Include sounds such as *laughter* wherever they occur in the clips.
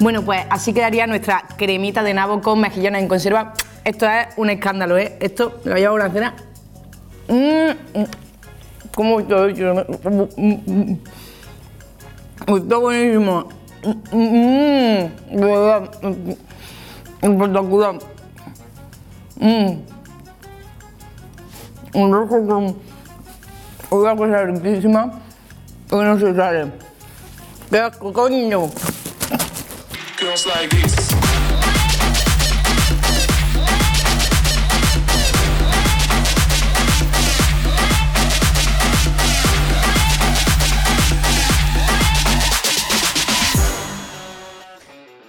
Bueno, pues así quedaría nuestra cremita de nabo con mejillones en conserva. Esto es un escándalo, ¿eh? Esto lo llevo a una cena. Mm, mm. ¿Cómo está hecho? Mm, mm. Está buenísimo. Mm, mm, de verdad. Espectacular. Mm. Un rojo con una cosa riquísima que no se sale. ¡Qué coño!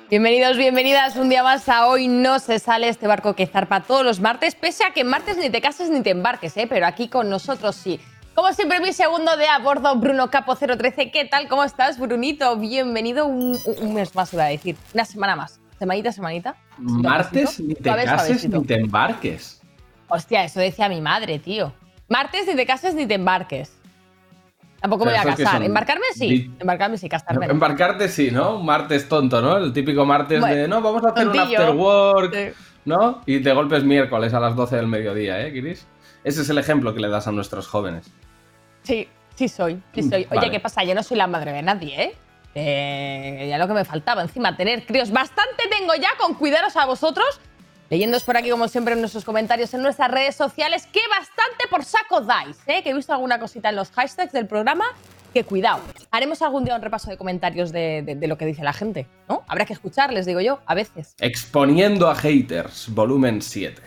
Bienvenidos, bienvenidas un día más a Hoy No Se Sale, este barco que zarpa todos los martes, pese a que martes ni te cases ni te embarques, ¿eh? pero aquí con nosotros sí. Como siempre, mi segundo de a bordo, Bruno Capo 013. ¿Qué tal? ¿Cómo estás, Brunito? Bienvenido un, un mes más, iba a decir. Una semana más. Semanita, semanita. Martes ni te cases ni te embarques. Hostia, eso decía mi madre, tío. Martes ni te cases ni te embarques. Tampoco me voy a casar. Embarcarme sí. Embarcarme sí, casarme. Embarcarte sí, ¿no? Un martes tonto, ¿no? El típico martes Bueno, de, no, vamos a hacer un tontillo. after work, Sí. ¿no? Y de golpe es miércoles a las 12 del mediodía, ¿eh, Kiris? Ese es el ejemplo que le das a nuestros jóvenes. Sí, sí soy, sí soy. Oye, Vale. ¿qué pasa? Yo no soy la madre de nadie, ¿eh? Eh, ya lo que me faltaba, encima, tener críos. Bastante tengo ya con cuidaros a vosotros. Leyéndoos por aquí, como siempre, en nuestros comentarios en nuestras redes sociales, que bastante por saco dais, ¿eh? Que he visto alguna cosita en los hashtags del programa. Que cuidado. Haremos algún día un repaso de comentarios de, de- de lo que dice la gente, ¿no? Habrá que escuchar, les digo yo, a veces. Exponiendo a haters, volumen 7.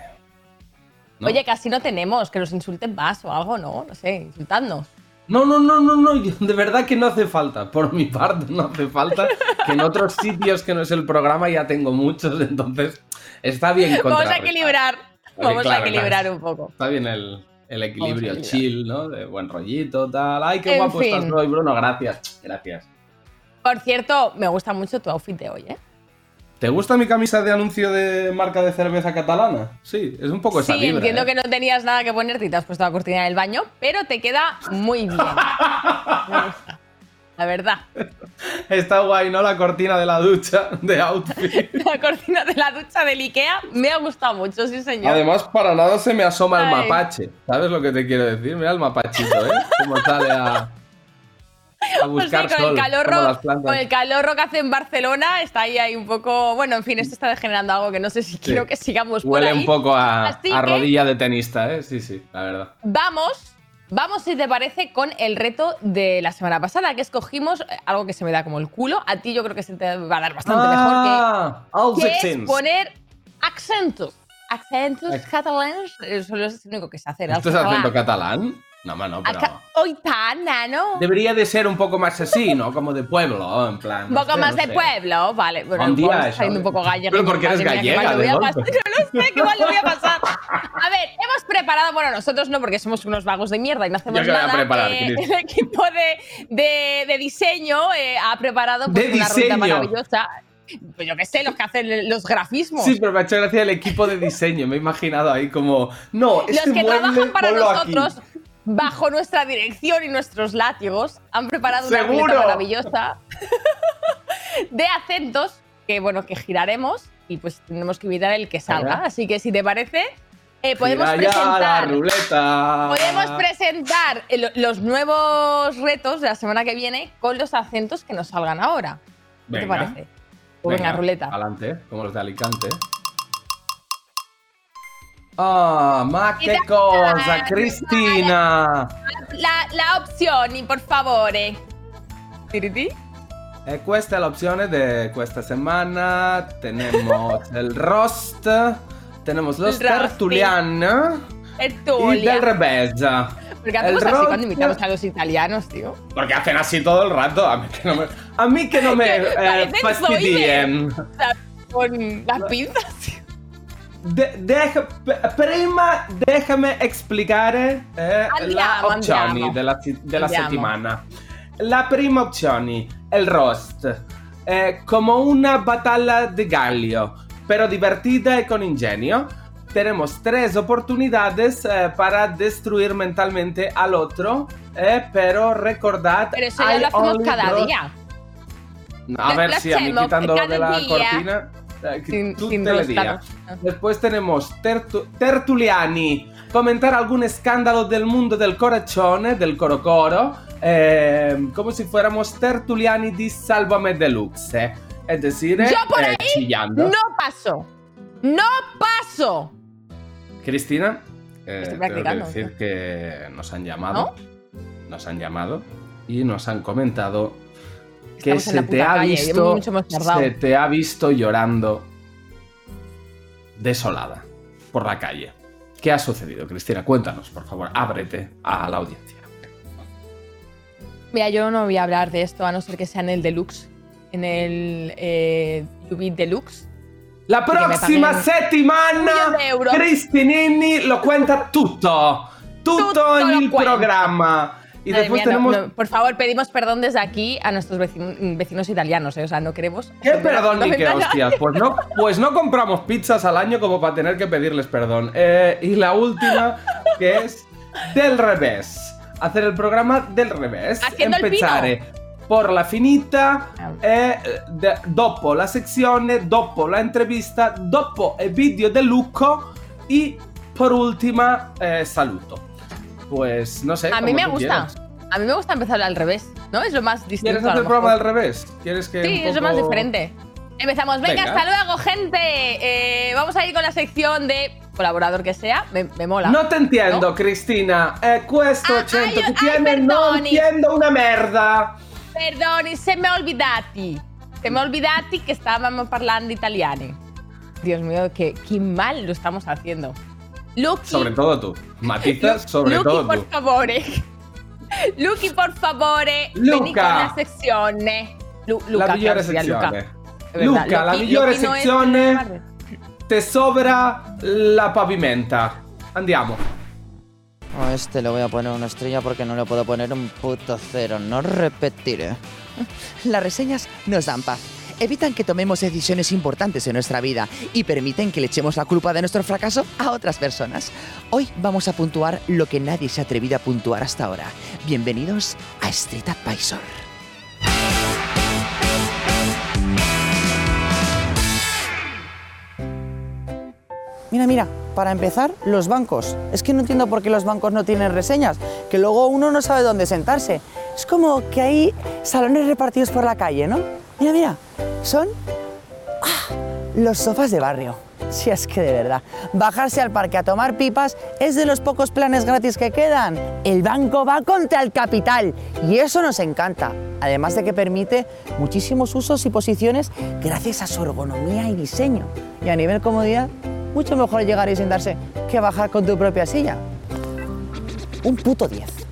¿No? Oye, casi no tenemos, que nos insulten más o algo, ¿no? No sé, insultadnos. No, no, no, no, no, de verdad que no hace falta. Por mi parte no hace falta. Que en otros *laughs* sitios que no es el programa ya tengo muchos, entonces está bien Vamos a equilibrar. Vamos a equilibrar claro. un poco. Está bien el, el equilibrio chill, ¿no? De buen rollito, tal. Ay, qué En guapo fin. estás hoy, Bruno. Gracias. Gracias. Por cierto, me gusta mucho tu outfit de hoy, ¿eh? ¿Te gusta mi camisa de anuncio de marca de cerveza catalana? Sí, es un poco esa Sí, vibra, entiendo ¿eh? que no tenías nada que ponerte y te has puesto la cortina del baño, pero te queda muy bien. *laughs* La verdad. Está guay, ¿no? La cortina de la ducha de outfit. *laughs* La cortina de la ducha del Ikea me ha gustado mucho, sí, señor. Además, para nada se me asoma el mapache. ¿Sabes lo que te quiero decir? Mira el mapachito, ¿eh? Cómo sale a, a sí, con, sol, el calorro, con el calorro que hace en Barcelona, está ahí, ahí un poco. Bueno, en fin, esto está degenerando algo que no sé si quiero que sigamos por Huele ahí. un poco a, rodilla de tenista, ¿eh? Sí, sí, la verdad. Vamos, vamos si te parece con el reto de la semana pasada, que escogimos eh, algo que se me da como el culo. A ti yo creo que se te va a dar bastante ah, mejor que, que es poner acentos. Acentos Ac- catalanes, eso es lo único que sé hacer. ¿Esto es acento catalán? No, no, pero... Hoy tan, nano. Debería de ser un poco más así, ¿no? Como de pueblo, en plan. Un no poco sé, más no de sé. pueblo, vale. Bueno, Buen día, eso, saliendo un poco gallega. Pero porque eres mía, gallega, de golpe. *laughs* No lo sé, qué mal lo voy a pasar. A ver, hemos preparado, bueno, nosotros no, porque somos unos vagos de mierda y no hacemos Yo nada. preparar, Eh, *laughs* el equipo de, de, de diseño eh, ha preparado pues, ¿De una ruta diseño? maravillosa. Pues yo qué sé, los que hacen los grafismos. Sí, pero me ha hecho gracia el equipo de diseño. Me he imaginado ahí como. No, los este que mueble, trabajan para ponlo aquí". Bajo nuestra dirección y nuestros látigos, han preparado una ¡Seguro! ruleta maravillosa *laughs* de acentos que, bueno, que giraremos y pues tenemos que evitar el que salga. Ajá. Así que si te parece, eh, podemos Gira ya la presentar. ruleta. Podemos presentar el- los nuevos retos de la semana que viene con los acentos que nos salgan ahora. ¿Qué te parece? Pues venga, ruleta. Adelante, como los de Alicante. Ah, ma che Mira, cosa, Cristina! La, la opción, y por favor. Eh. ¿Tiriti? E questa è l'opzione de questa semana. Tenemos *laughs* el roast, tenemos los El roast, tertulian y Tertulia. del revés. Porque El hacemos así roast- cuando invitamos a los italianos, tío. Porque hacen así todo el rato. A mí que no me, a mí que no me Que eh, fastidien. Sea, Con las pinzas. De- p- prima déjame explicare eh, Andiamo, la opzioni della, della settimana. La prima opzione, il roast, eh, como una batalla de gallo, pero divertida y con ingenio. Tenemos tres oportunidades eh, para destruir mentalmente al otro, eh, pero recordad... Pero eso ya lo hacemos cada día. A ver a mí quitándolo de cada la día. cortina. Eh, que Sin- sin. Después tenemos tertu- tertuliani, comentar algún escándalo del mundo del corachone, del corocoro, eh, como si fuéramos tertuliani di Sálvame Deluxe. Es decir, Yo por eh, chillando. No paso. No paso. Cristina, eh, Estoy tengo que practicando, decir que nos han llamado, nos han llamado y nos han comentado que se te ha calle, visto, se te ha visto llorando desolada por la calle. ¿Qué ha sucedido, Cristina? Cuéntanos, por favor, ábrete a la audiencia. Mira, yo no voy a hablar de esto a no ser que sea en el deluxe. En el eh, Ubit Deluxe. La próxima settimana. Cristinini lo cuenta tutto, tutto, Tutto en il cuenta. Programma. Y Madre después mía, no, tenemos no, por favor, pedimos perdón desde aquí a nuestros vecin- vecinos italianos. ¿eh? O sea, no queremos. ¿Qué perdón ni qué hostias? Pues no, pues no compramos pizzas al año como para tener que pedirles perdón. Eh, y la última, que es del revés. Hacer el programa del revés. Haciendo el Empezare por la finita, e de- dopo la sezione, dopo la entrevista, dopo il video de Lucco y por última, eh, saluto. Pues no sé. A mí me gusta. quieras. A mí me gusta empezar al revés, ¿no? Es lo más distinto. ¿Quieres hacer el programa mejor. revés? ¿Quieres que Sí, un es lo más poco- diferente. Empezamos. Venga, Venga. hasta luego, gente. Eh, vamos a ir con la sección de colaborador que sea. Me, me mola. No te entiendo, ¿No? Cristina. Eh, questo Ah, ay, ay, tiene perdoni. entiendo una merda. Perdoni, se me olvidati. Se me olvidati que estábamos parlando italiano. Dios mío, que, qué mal lo estamos haciendo. Lucky, Sobre todo tú. Matizas, Lu- sobre Lucky, todo por tú. favore. *laughs* Lucky, por favore, Luca. vení con la sezione. Lu- Luca, la migliore sezione. Luca. Luca, la migliore sezione te sobra la pavimenta. Andiamo. A este le voy a poner una estrella porque no le puedo poner un puto cero. No repetiré. *laughs* Las reseñas nos dan paz. Evitan que tomemos decisiones importantes en nuestra vida y permiten que le echemos la culpa de nuestro fracaso a otras personas. Hoy vamos a puntuar lo que nadie se ha atrevido a puntuar hasta ahora. Bienvenidos a Street Advisor. Mira, mira, para empezar, los bancos. Es que no entiendo por qué los bancos no tienen reseñas, que luego uno no sabe dónde sentarse. Es como que hay salones repartidos por la calle, ¿no? Mira, mira, son ¡ah! los sofás de barrio. Si es que de verdad, bajarse al parque a tomar pipas es de los pocos planes gratis que quedan. El banco va contra el capital y eso nos encanta. Además de que permite muchísimos usos y posiciones gracias a su ergonomía y diseño. Y a nivel comodidad, mucho mejor llegar y sentarse que bajar con tu propia silla. Un puto 10.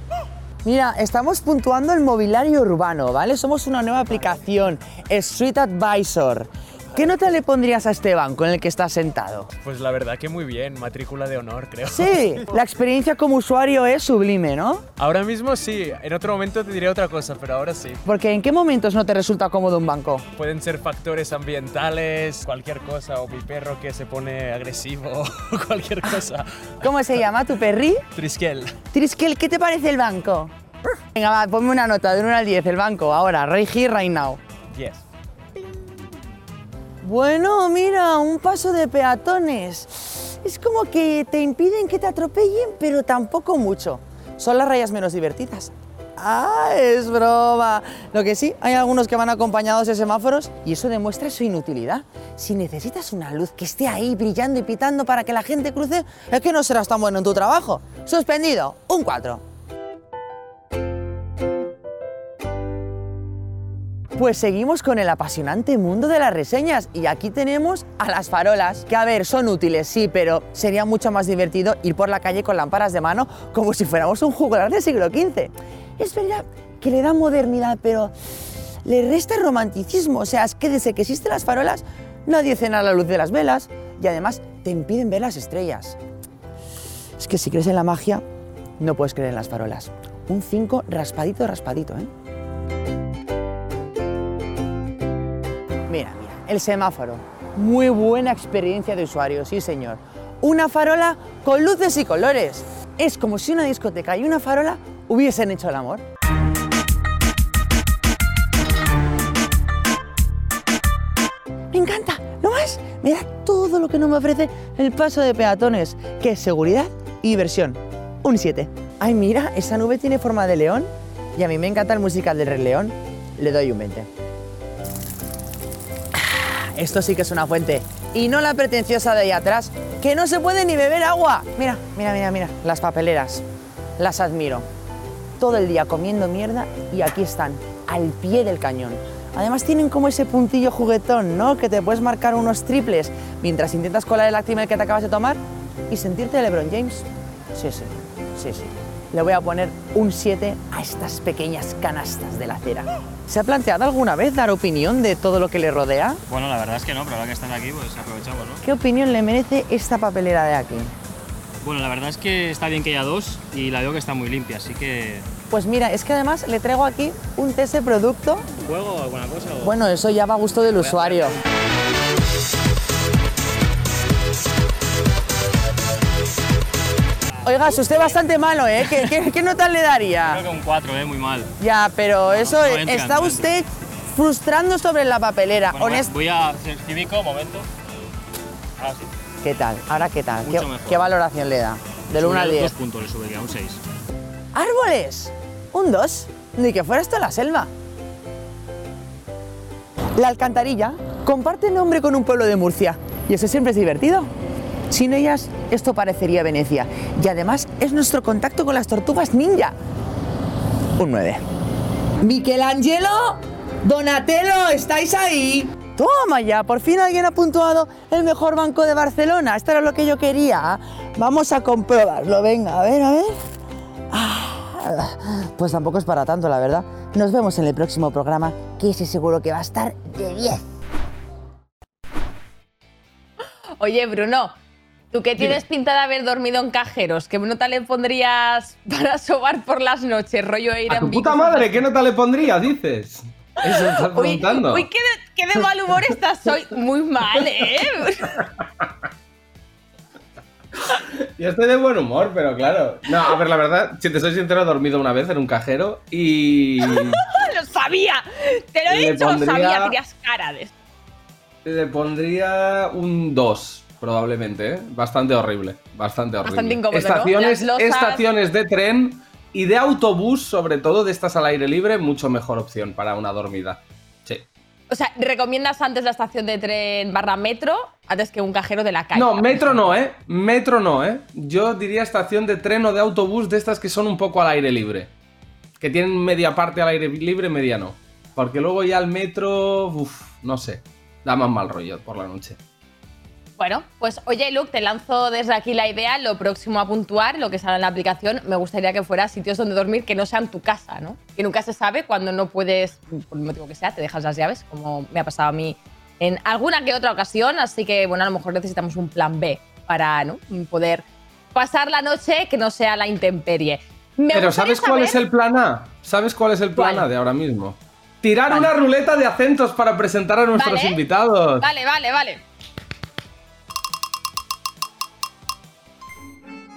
Mira, estamos puntuando el mobiliario urbano, ¿vale? Somos una nueva aplicación, Street Advisor. ¿Qué nota le pondrías a este banco en el que estás sentado? Pues la verdad que muy bien, matrícula de honor, creo. Sí, *laughs* la experiencia como usuario es sublime, ¿no? Ahora mismo sí, en otro momento te diré otra cosa, pero ahora sí. Porque ¿en qué momentos no te resulta cómodo un banco? Pueden ser factores ambientales, cualquier cosa, o mi perro que se pone agresivo, *laughs* cualquier cosa. ¿Cómo se llama tu perri? Triskel. Triskel, ¿qué te parece el banco? Venga, va, ponme una nota de 1 al 10, el banco, ahora, right here, right now. Yes. Bueno, mira, un paso de peatones. Es como que te impiden que te atropellen, pero tampoco mucho. Son las rayas menos divertidas. Ah, es broma. Lo que sí, hay algunos que van acompañados de semáforos y eso demuestra su inutilidad. Si necesitas una luz que esté ahí brillando y pitando para que la gente cruce, es que no serás tan bueno en tu trabajo. Suspendido, un 4. Pues seguimos con el apasionante mundo de las reseñas y aquí tenemos a las farolas, que a ver, son útiles, sí, pero sería mucho más divertido ir por la calle con lámparas de mano como si fuéramos un juglar del siglo XV. Es verdad que le da modernidad, pero le resta romanticismo, o sea, es que desde que existen las farolas nadie cena a la luz de las velas y además te impiden ver las estrellas. Es que si crees en la magia, no puedes creer en las farolas. Un 5 raspadito, raspadito, ¿eh? Mira, mira, el semáforo. Muy buena experiencia de usuario, sí señor. Una farola con luces y colores. Es como si una discoteca y una farola hubiesen hecho el amor. encanta. No más, me da todo lo que no me ofrece el paso de peatones, que es seguridad y diversión. Un 7. Ay, mira, esa nube tiene forma de león. Y a mí me encanta el musical del Rey León. Le doy un 20. Esto sí que es una fuente. Y no la pretenciosa de ahí atrás, que no se puede ni beber agua. Mira, mira, mira, mira. Las papeleras. Las admiro. Todo el día comiendo mierda y aquí están, al pie del cañón. Además tienen como ese puntillo juguetón, ¿no? Que te puedes marcar unos triples mientras intentas colar el Actimel que te acabas de tomar y sentirte LeBron James. Sí, sí, sí, sí. Le voy a poner un 7 a estas pequeñas canastas de la acera. ¿Se ha planteado alguna vez dar opinión de todo lo que le rodea? Bueno, la verdad es que no, pero ahora que están aquí, pues aprovechamos, ¿no? ¿Qué opinión le merece esta papelera de aquí? Bueno, la verdad es que está bien que haya dos y la veo que está muy limpia, así que... Pues mira, es que además le traigo aquí un test de producto. ¿Juego o alguna cosa? o- Bueno, eso ya va a gusto del usuario. Oiga, es usted bastante malo, ¿eh? ¿Qué, qué, qué nota le Creo daría? que un 4, ¿eh? Muy mal. Ya, pero eso no entra, está no usted frustrando sobre la papelera. Bueno, Honest- voy a hacer cívico, momento. Ahora sí. ¿Qué tal? Ahora, ¿qué tal? ¿Qué, Mucho mejor. qué valoración le da? Del 1 al Sobre 10. Dos puntos le subiría, un 6. ¡Árboles! Un 2. Ni que fuera esto la selva. La alcantarilla comparte nombre con un pueblo de Murcia. Y eso siempre es divertido. Sin ellas, esto parecería Venecia. Y además es nuestro contacto con las tortugas ninja. Un 9. Michelangelo, Donatello, ¿estáis ahí? Toma ya, por fin alguien ha puntuado el mejor banco de Barcelona. Esto era lo que yo quería. Vamos a comprobarlo. Venga, a ver, a ver. Ah, Pues tampoco es para tanto, la verdad. Nos vemos en el próximo programa, que ese seguro que va a estar de 10. Oye, Bruno, tú que tienes pinta de haber dormido en cajeros, ¿qué nota le pondrías *laughs* para sobar por las noches, rollo ir A tu puta madre, ¿qué nota le pondrías, dices? Eso estás preguntando. uy, qué, de, qué de mal humor estás hoy. Muy mal, ¿eh? *laughs* Yo estoy de buen humor, pero claro. No, a ver, la verdad, si te soy sincero, he dormido una vez en un cajero y *laughs* ¡Lo sabía! Te lo he dicho, lo pondría- sabía, tenías cara de... le pondría un 2, probablemente, ¿eh? Bastante horrible, bastante horrible. Bastante incómodo, estaciones, estaciones de tren y de autobús, sobre todo de estas al aire libre, mucho mejor opción para una dormida. Sí. O sea, ¿recomiendas antes la estación de tren barra metro antes que un cajero de la calle? No, metro no, ¿eh? Metro no, ¿eh? Yo diría estación de tren o de autobús de estas que son un poco al aire libre. Que tienen media parte al aire libre, media no. Porque luego ya el metro, uff, no sé. Da más mal rollo por la noche. Bueno, pues oye, Luke, te lanzo desde aquí la idea. Lo próximo a puntuar, lo que sale en la aplicación, me gustaría que fuera sitios donde dormir que no sean tu casa, ¿no? Que nunca se sabe cuando no puedes, por el motivo que sea, te dejas las llaves, como me ha pasado a mí en alguna que otra ocasión. Así que, bueno, a lo mejor necesitamos un plan B para ¿no? poder pasar la noche que no sea la intemperie. Me Pero ¿sabes cuál saber- es el plan A? ¿Sabes cuál es el plan ¿Cuál? A de ahora mismo? Tirar Vale. una ruleta de acentos para presentar a nuestros Vale. invitados. Vale, vale, vale.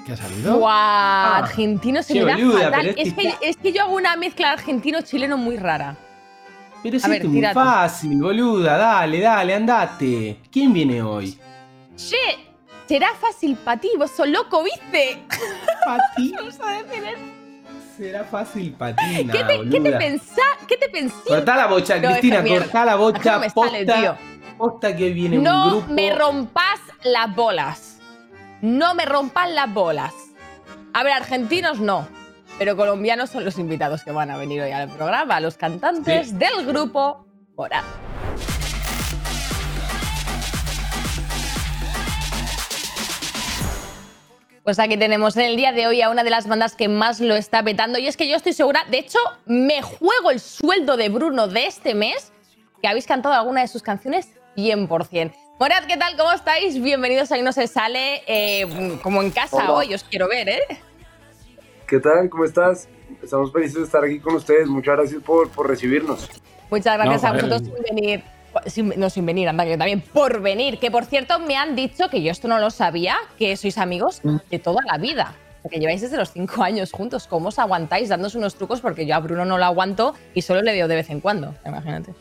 ¿Qué ha salido? Guau, Ah. argentino se me da boluda, fatal. pero es Es que es yo hago una mezcla argentino-chileno muy rara. Pero es muy tírate. fácil, boluda. Dale, dale, andate. ¿Quién viene hoy? Che, será fácil para ti, vos sos loco, ¿viste? Pati. *laughs* Vamos a decir eso. Será fácil patina, ¿Qué te, ¿Qué te pensás? ¿Qué te pensás? Cortá la bocha, No, Cristina, mierda. cortá la bocha, posta, que hoy viene un No grupo. me rompas las bolas. No me rompas las bolas. A ver, argentinos no. Pero colombianos son los invitados que van a venir hoy al programa, los cantantes Sí. del grupo Morat. Pues aquí tenemos en el día de hoy a una de las bandas que más lo está petando. Y es que yo estoy segura, de hecho, me juego el sueldo de Bruno de este mes, que habéis cantado alguna de sus canciones 100%. Morat, ¿qué tal? ¿Cómo estáis? Bienvenidos a Ahí No Se Sale, eh, como en casa Hola. hoy, os quiero ver, ¿eh? ¿Qué tal? ¿Cómo estás? Estamos felices de estar aquí con ustedes. Muchas gracias por, por recibirnos. Muchas gracias No, a vosotros sin venir. Sin- no sin venir, anda, que también por venir. Que por cierto, me han dicho, que yo esto no lo sabía, que sois amigos de toda la vida. Que lleváis desde los cinco años juntos. ¿Cómo os aguantáis dándos unos trucos? Porque yo a Bruno no lo aguanto y solo le veo de vez en cuando. Imagínate.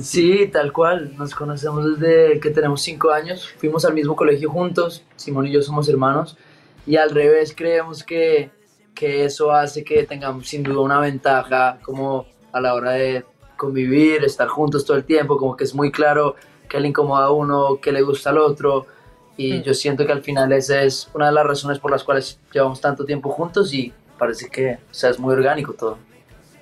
Sí, tal cual. Nos conocemos desde que tenemos cinco años. Fuimos al mismo colegio juntos. Simón y yo somos hermanos. Y al revés, creemos que, que eso hace que tengamos sin duda una ventaja como a la hora de convivir, estar juntos todo el tiempo, como que es muy claro que le incomoda a uno, que le gusta al otro. Y yo siento que al final esa es una de las razones por las cuales llevamos tanto tiempo juntos y parece que o sea, es muy orgánico todo.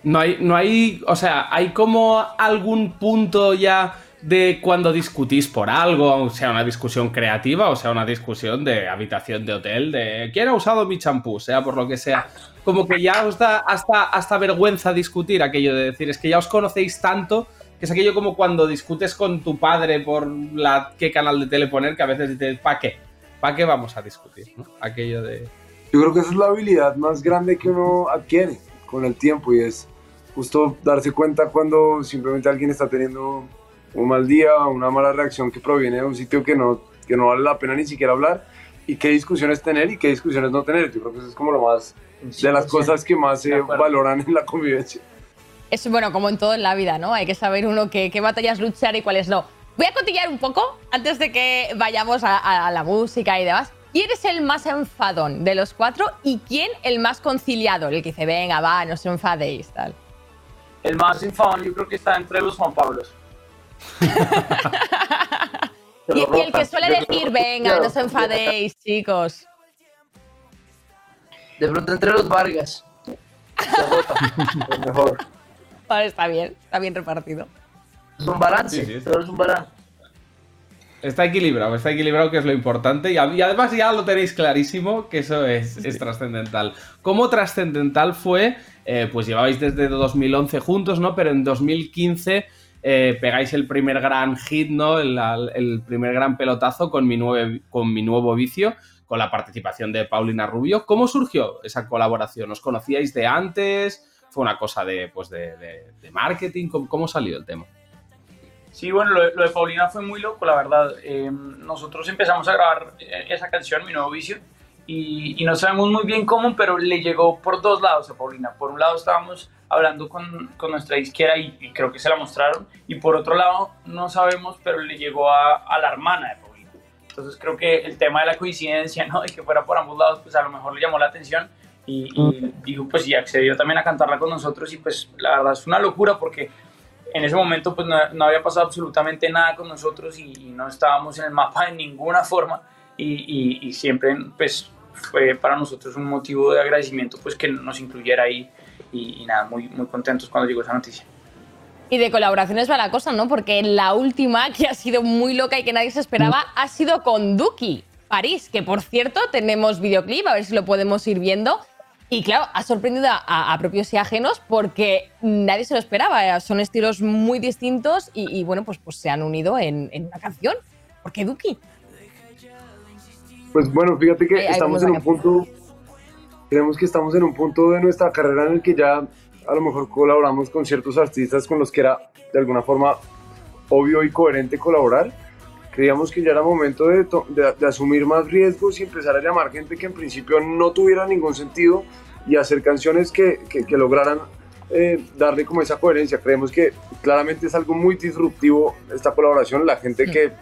No hay, no hay, o sea, hay como algún punto ya de cuando discutís por algo, o sea una discusión creativa, o sea una discusión de habitación de hotel, de quién ha usado mi champú, sea por lo que sea. Como que ya os da hasta, hasta vergüenza discutir aquello de decir, es que ya os conocéis tanto, que es aquello como cuando discutes con tu padre por la, qué canal de tele poner, que a veces dices, ¿para qué? ¿Para qué vamos a discutir? ¿no? Aquello de... Yo creo que esa es la habilidad más grande que uno adquiere con el tiempo y es justo darse cuenta cuando simplemente alguien está teniendo un mal día, una mala reacción que proviene de un sitio que no, que no vale la pena ni siquiera hablar y qué discusiones tener y qué discusiones no tener. Yo creo que eso es como lo más de las 100%, cosas que más se valoran en la convivencia. Es bueno, como en todo en la vida, ¿no? Hay que saber uno qué, qué batallas luchar y cuáles no. Voy a cotillar un poco antes de que vayamos a, a- a la música y demás. ¿Quién es el más enfadón de los cuatro y quién el más conciliador? El que dice, venga, va, no os enfadéis, tal. El más enfadón yo creo que está entre los Juan Pablos. *laughs* Y, y el que suele decir, venga, no os enfadéis, chicos. De pronto entre los Vargas. *laughs* Mejor. Vale, está bien, está bien repartido. Es un balance, Sí, sí, todo es un balance. Está equilibrado, está equilibrado, que es lo importante. Y, además ya lo tenéis clarísimo, que eso es, es trascendental. ¿Cómo trascendental fue? Eh, pues llevabais desde 2011 juntos, ¿no? Pero en 2015 eh, pegáis el primer gran hit, ¿no? El primer gran pelotazo con mi, nueve- con mi nuevo vicio, con la participación de Paulina Rubio. ¿Cómo surgió esa colaboración? ¿Os conocíais de antes? ¿Fue una cosa de, pues de, de- de marketing? ¿Cómo, cómo salió el tema? Sí, bueno, lo, lo de Paulina fue muy loco, la verdad. Eh, nosotros empezamos a grabar eh, esa canción, Mi Nuevo Vicio, y, y no sabemos muy bien cómo, pero le llegó por dos lados a Paulina. Por un lado estábamos hablando con, con nuestra disquera y, y creo que se la mostraron, y por otro lado no sabemos, pero le llegó a, a la hermana de Paulina. Entonces creo que el tema de la coincidencia, ¿no? *laughs* De que fuera por ambos lados, pues a lo mejor le llamó la atención y, y dijo, pues y accedió también a cantarla con nosotros y pues la verdad es una locura porque en ese momento pues no, no había pasado absolutamente nada con nosotros y, y no estábamos en el mapa de ninguna forma y, y- y siempre pues fue para nosotros un motivo de agradecimiento pues que nos incluyera ahí y, y nada, muy, muy contentos cuando llegó esa noticia. Y de colaboraciones va la cosa, ¿no? Porque la última, que ha sido muy loca y que nadie se esperaba, ha sido con Duki, París, que por cierto tenemos videoclip, a ver si lo podemos ir viendo. Y claro, ha sorprendido a, a propios y ajenos porque nadie se lo esperaba. eh, Son estilos muy distintos y, y, bueno, pues, pues se han unido en, en una canción. ¿Por qué Duki? Pues bueno, fíjate que estamos en un punto, creemos que estamos en un punto de nuestra carrera en el que ya a lo mejor colaboramos con ciertos artistas con los que era de alguna forma obvio y coherente colaborar. Creíamos que ya era momento de, de- asumir más riesgos y empezar a llamar gente que en principio no tuviera ningún sentido y hacer canciones que, que- que lograran eh, darle como esa coherencia. Creemos que claramente es algo muy disruptivo esta colaboración. La gente que,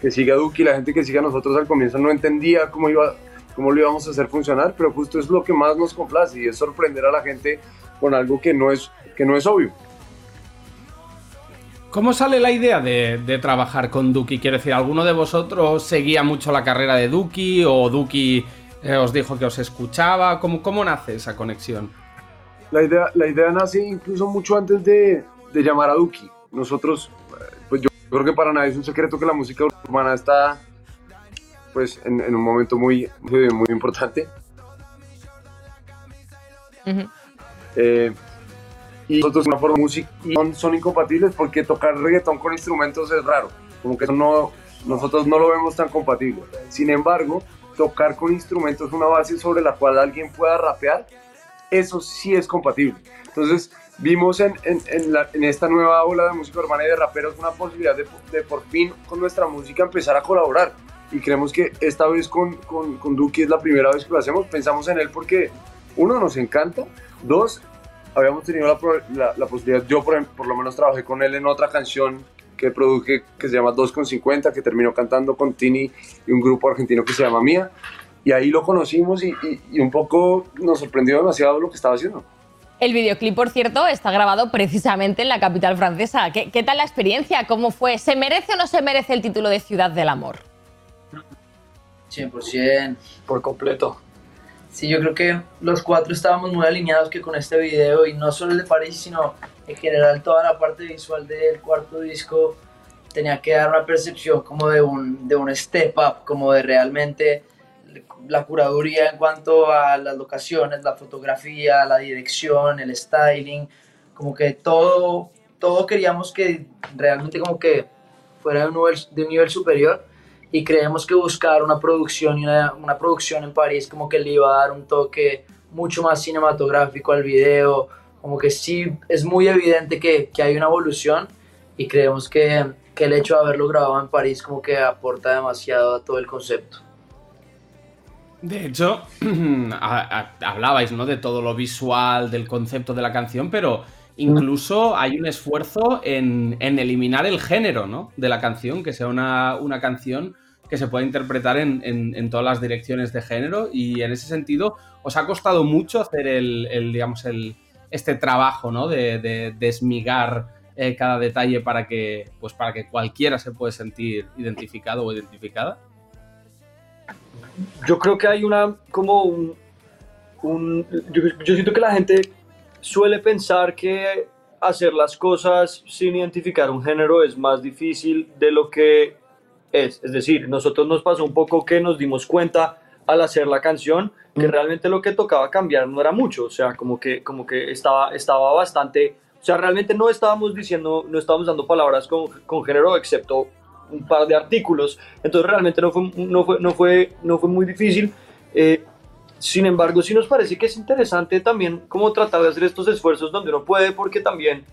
que sigue a Duki, la gente que sigue a nosotros al comienzo no entendía cómo, iba, cómo lo íbamos a hacer funcionar, pero justo es lo que más nos complace y es sorprender a la gente con algo que no es, que no es obvio. ¿Cómo sale la idea de, de trabajar con Duki? Quiero decir, ¿alguno de vosotros seguía mucho la carrera de Duki o Duki eh, os dijo que os escuchaba? ¿Cómo, cómo nace esa conexión? La idea, la idea nace incluso mucho antes de, de llamar a Duki. Nosotros, eh, pues yo creo que para nadie es un secreto que la música urbana está pues en, en un momento muy, muy, muy importante. Eh, y nosotros una forma de música son, son incompatibles porque tocar reggaetón con instrumentos es raro. Como que no, nosotros no lo vemos tan compatible. Sin embargo, tocar con instrumentos una base sobre la cual alguien pueda rapear, eso sí es compatible. Entonces, vimos en, en, en, la- en esta nueva ola de música urbana y de raperos una posibilidad de, de por fin con nuestra música empezar a colaborar. Y creemos que esta vez con, con, con Duki es la primera vez que lo hacemos. Pensamos en él porque, uno, nos encanta. Dos, habíamos tenido la, la- la posibilidad, yo por, em- por lo menos trabajé con él en otra canción que produje que se llama 2,50, que terminó cantando con Tini y un grupo argentino que se llama Mía. Y ahí lo conocimos y, y- y un poco nos sorprendió demasiado lo que estaba haciendo. El videoclip, por cierto, está grabado precisamente en la capital francesa. ¿Qué, qué tal la experiencia? ¿Cómo fue? ¿Se merece o no se merece el título de Ciudad del Amor? 100%. Por completo. Sí, yo creo que los cuatro estábamos muy alineados que con este video y no solo el de París, sino en general toda la parte visual del cuarto disco tenía que dar una percepción como de un, de un step up, como de realmente la curaduría en cuanto a las locaciones, la fotografía, la dirección, el styling, como que todo, todo queríamos que realmente como que fuera de un nivel, de un nivel superior y creemos que buscar una producción y una, una producción en París como que le iba a dar un toque mucho más cinematográfico al video, como que sí es muy evidente que, que hay una evolución y creemos que, que el hecho de haberlo grabado en París como que aporta demasiado a todo el concepto. De hecho, *clears throat* hablabais ¿no? de todo lo visual, del concepto de la canción, pero incluso hay un esfuerzo en, en eliminar el género ¿no? de la canción, que sea una, una canción que se pueda interpretar en, en- todas las direcciones de género. Y en ese sentido, os ha costado mucho hacer el, el, digamos, el, este trabajo ¿no? de, de desmigar eh, cada detalle para que, pues, para que cualquiera se pueda sentir identificado o identificada. Yo creo que hay una, como un, yo siento que la gente suele pensar que hacer las cosas sin identificar un género es más difícil de lo que es. Es decir, nosotros nos pasó un poco que nos dimos cuenta al hacer la canción que realmente lo que tocaba cambiar no era mucho, o sea, como que, como que estaba, estaba bastante, o sea, realmente no estábamos diciendo, no estábamos dando palabras con, con género excepto un par de artículos, entonces realmente no fue, no fue, no fue, no fue muy difícil. Eh, sin embargo, sí nos parece que es interesante también como tratar de hacer estos esfuerzos donde uno puede, porque también,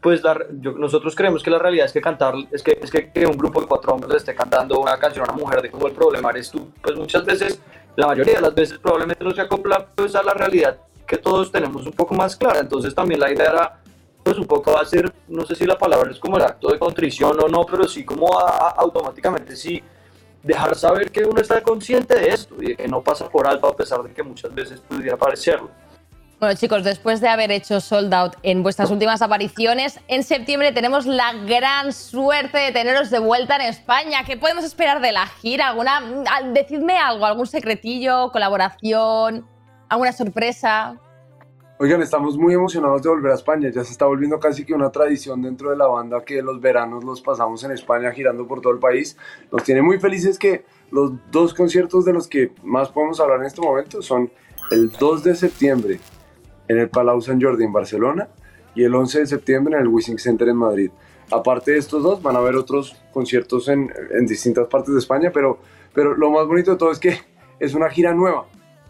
pues la- yo- nosotros creemos que la realidad es que cantar, es que, es que, un grupo de cuatro hombres le esté cantando una canción a una mujer de cómo el problema eres tú, pues muchas veces, la mayoría de las veces probablemente no se acopla pues a la realidad que todos tenemos un poco más clara, entonces también la idea era pues un poco hacer, no sé si la palabra es como el acto de contrición o no, pero sí como a- a- automáticamente sí dejar saber que uno está consciente de esto y de que no pasa por alto a pesar de que muchas veces pudiera parecerlo. Bueno, chicos, después de haber hecho sold out en vuestras últimas apariciones, en septiembre tenemos la gran suerte de teneros de vuelta en España. ¿Qué podemos esperar de la gira? ¿Alguna, al- decidme algo, algún secretillo, colaboración, alguna sorpresa. Oigan, estamos muy emocionados de volver a España. Ya se está volviendo casi que una tradición dentro de la banda que los veranos los pasamos en España girando por todo el país. Nos tiene muy felices que los dos conciertos de los que más podemos hablar en este momento son el 2 de septiembre en el Palau Sant Jordi en Barcelona y el 11 de septiembre en el Wishing Center en Madrid. Aparte de estos dos, van a haber otros conciertos en, en distintas partes de España, pero, pero lo más bonito de todo es que es una gira nueva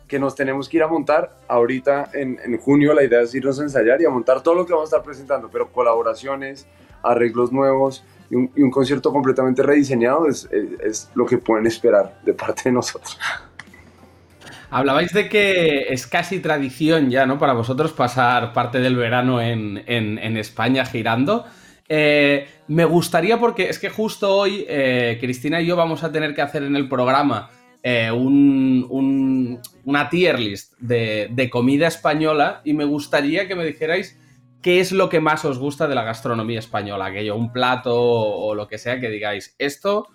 que nos tenemos que ir a montar ahorita en, en junio. La idea es irnos a ensayar y a montar todo lo que vamos a estar presentando, pero colaboraciones, arreglos nuevos y un, un concierto completamente rediseñado es, es- es lo que pueden esperar de parte de nosotros. Hablabais de que es casi tradición ya, ¿no? Para vosotros pasar parte del verano en, en- en España girando. Eh, me gustaría, porque es que justo hoy eh, Cristina y yo vamos a tener que hacer en el programa eh, un- un- una tier list de, de comida española y me gustaría que me dijerais qué es lo que más os gusta de la gastronomía española, aquello, un plato o, o lo que sea que digáis, esto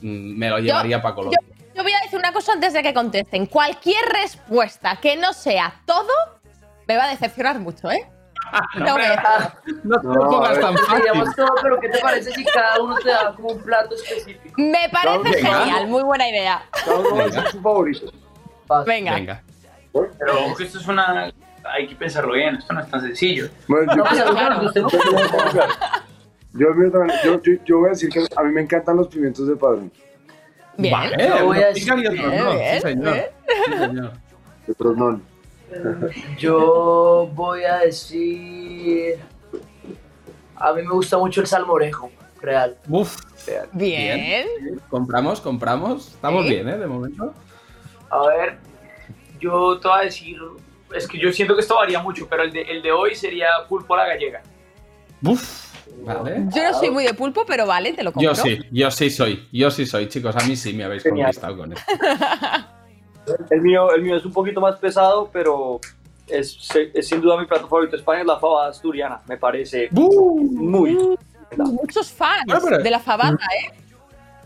mm, me lo llevaría para Colombia. Yo voy a decir una cosa antes de que contesten. Cualquier respuesta que no sea todo me va a decepcionar mucho, ¿eh? Que decirlo. No te No, lo pongas tan fácil. todo, pero ¿qué te parece si cada uno te da como un plato específico? Me parece Venga. genial, muy buena idea. Venga. su favorito. Venga. Venga. Pero ojo que esto es una. Hay que pensarlo bien, esto no es tan sencillo. Bueno, yo, No, yo, yo yo- voy a decir que a mí me encantan los pimientos de padrón. Bien. Vale, Yo voy a decir- Bien, no. bien, Sí, señor. bien. Sí, señor. De. Yo voy a decir. A mí me gusta mucho el salmorejo, real. Uf, Bien. compramos, compramos. Estamos bien, ¿eh? De momento. A ver, yo te voy a decir. Es que yo siento que esto varía mucho, pero el de, el de hoy sería pulpo a la gallega. Uf, ¿Vale? Yo no soy muy de pulpo, pero vale, te lo compro. Yo sí, yo sí soy. Yo sí soy, chicos. A mí sí me habéis Genial. conquistado con esto. *laughs* El mío, el mío es un poquito más pesado, pero es, es sin duda mi plato favorito de España, es la fabada asturiana. Me parece muy... Muchos fans Bueno, pero- de la fabada, ¿eh?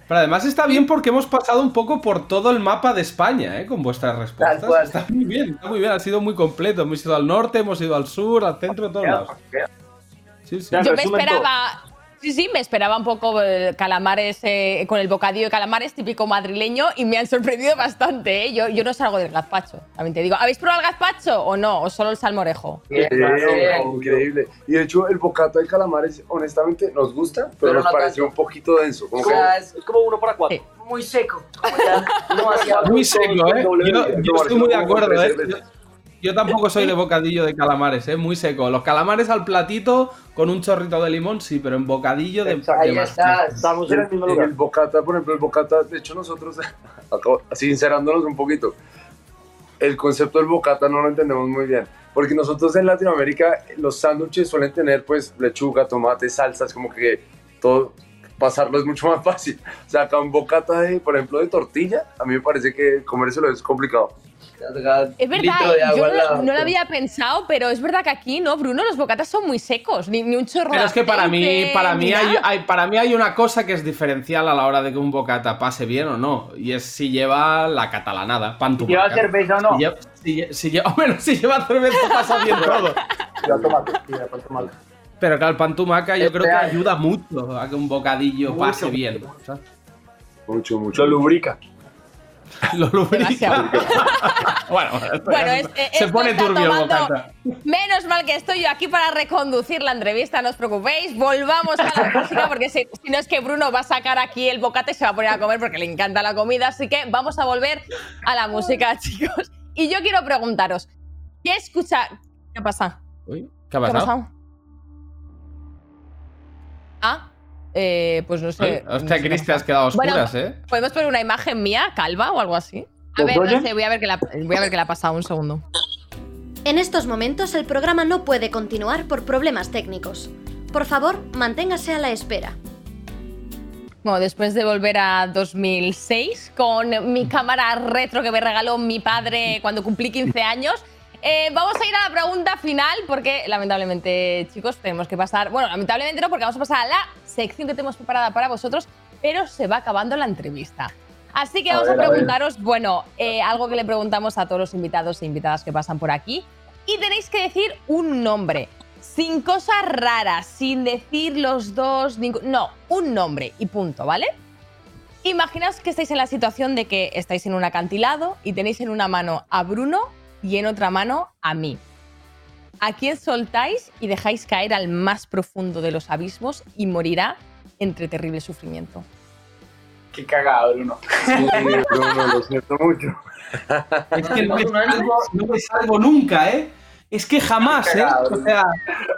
Pero además está bien porque hemos pasado un poco por todo el mapa de España, ¿eh? Con vuestras respuestas. Tal cual. Está muy bien, está muy bien. Ha sido muy completo. Hemos ido al norte, hemos ido al sur, al centro, a todos lados. Sí, sí. Yo me esperaba. Sí, sí, me esperaba un poco eh, calamares eh, con el bocadillo de calamares típico madrileño y me han sorprendido bastante. ¿eh? Yo, yo no salgo del gazpacho, también te digo. ¿Habéis probado el gazpacho o no? ¿O solo el salmorejo? Increíble, increíble. Y de hecho, el bocata de calamares, honestamente, nos gusta, pero, Pero nos no tanto. un poquito denso. Como O sea, que- es Es como uno para cuatro. muy seco. como ya demasiado. *laughs* Muy seco, ¿eh? Yo, yo estoy muy de acuerdo, ¿eh? Yo, tampoco soy de bocadillo de calamares, ¿eh? Muy seco. Los calamares al platito con un chorrito de limón, sí, pero en bocadillo de, Ahí de más. está. Estamos en el, mismo lugar. el bocata, por ejemplo, el bocata, de hecho nosotros, *laughs* sincerándonos un poquito, el concepto del bocata no lo entendemos muy bien, porque nosotros en Latinoamérica los sándwiches suelen tener pues lechuga, tomate, salsas, como que todo, pasarlo es mucho más fácil. O sea, acá un bocata de, por ejemplo, de tortilla, a mí me parece que comérselo es complicado. Es verdad, Litro de yo no, al lado. no lo había pensado, pero es verdad que aquí, ¿no, Bruno? Los bocatas son muy secos, ni, ni un chorro Pero de es que para mí, para mí hay, para mí hay una cosa que es diferencial a la hora de que un bocata pase bien o no. Y es si lleva la catalanada, pan Si lleva cerveza o no. Si lleva, si lle- si lleva- *laughs* bueno, si lleva cerveza pasa bien todo. Tomate. Pero claro, el pan tumaca yo Es creo que ayuda mucho a que un bocadillo Mucho, pase bien. Mucho, mucho. Lo lubrica. *laughs* Lo lubrica. *laughs* Bueno, *laughs* Bueno, es- eh, se pone turbio tomando-. Menos mal que estoy yo aquí para reconducir la entrevista, no os preocupéis. Volvamos a la música porque si, si no es que Bruno va a sacar aquí el bocate y se va a poner a comer porque le encanta la comida. Así que vamos a volver a la música, chicos. Y yo quiero preguntaros, ¿qué escucha? ¿Qué pasa? ¿Qué ha ¿Qué ha pasado? Eh, pues no sé. No Hostia, sé qué Cris, ha te has quedado Bueno, oscuras, ¿eh? ¿Podemos poner una imagen mía, calva o algo así? A ¿Lo ver, no sé, voy a ver qué la, voy a ver qué le ha pasado un segundo. En estos momentos el programa no puede continuar por problemas técnicos. Por favor, manténgase a la espera. Bueno, después de volver a 2006 con mi cámara retro que me regaló mi padre cuando cumplí 15 años, eh, vamos a ir a la pregunta final porque lamentablemente, chicos, tenemos que pasar, bueno, lamentablemente no, porque vamos a pasar a la sección que tenemos preparada para vosotros, pero se va acabando la entrevista. Así que A vamos a, ver, a ver. preguntaros, bueno, eh, algo que le preguntamos a todos los invitados e invitadas que pasan por aquí, y tenéis que decir un nombre. Sin cosas raras, sin decir los dos, no, un nombre y punto, ¿vale? Imaginaos que estáis en la situación de que estáis en un acantilado y tenéis en una mano a Bruno y en otra mano a mí. ¿A quién soltáis y dejáis caer al más profundo de los abismos y morirá entre terrible sufrimiento? Qué cagado, Bruno. Sí, Bruno, lo siento mucho. *laughs* Es que no me, salvo, no me salvo nunca, ¿eh? Es que jamás, ¿eh? O sea,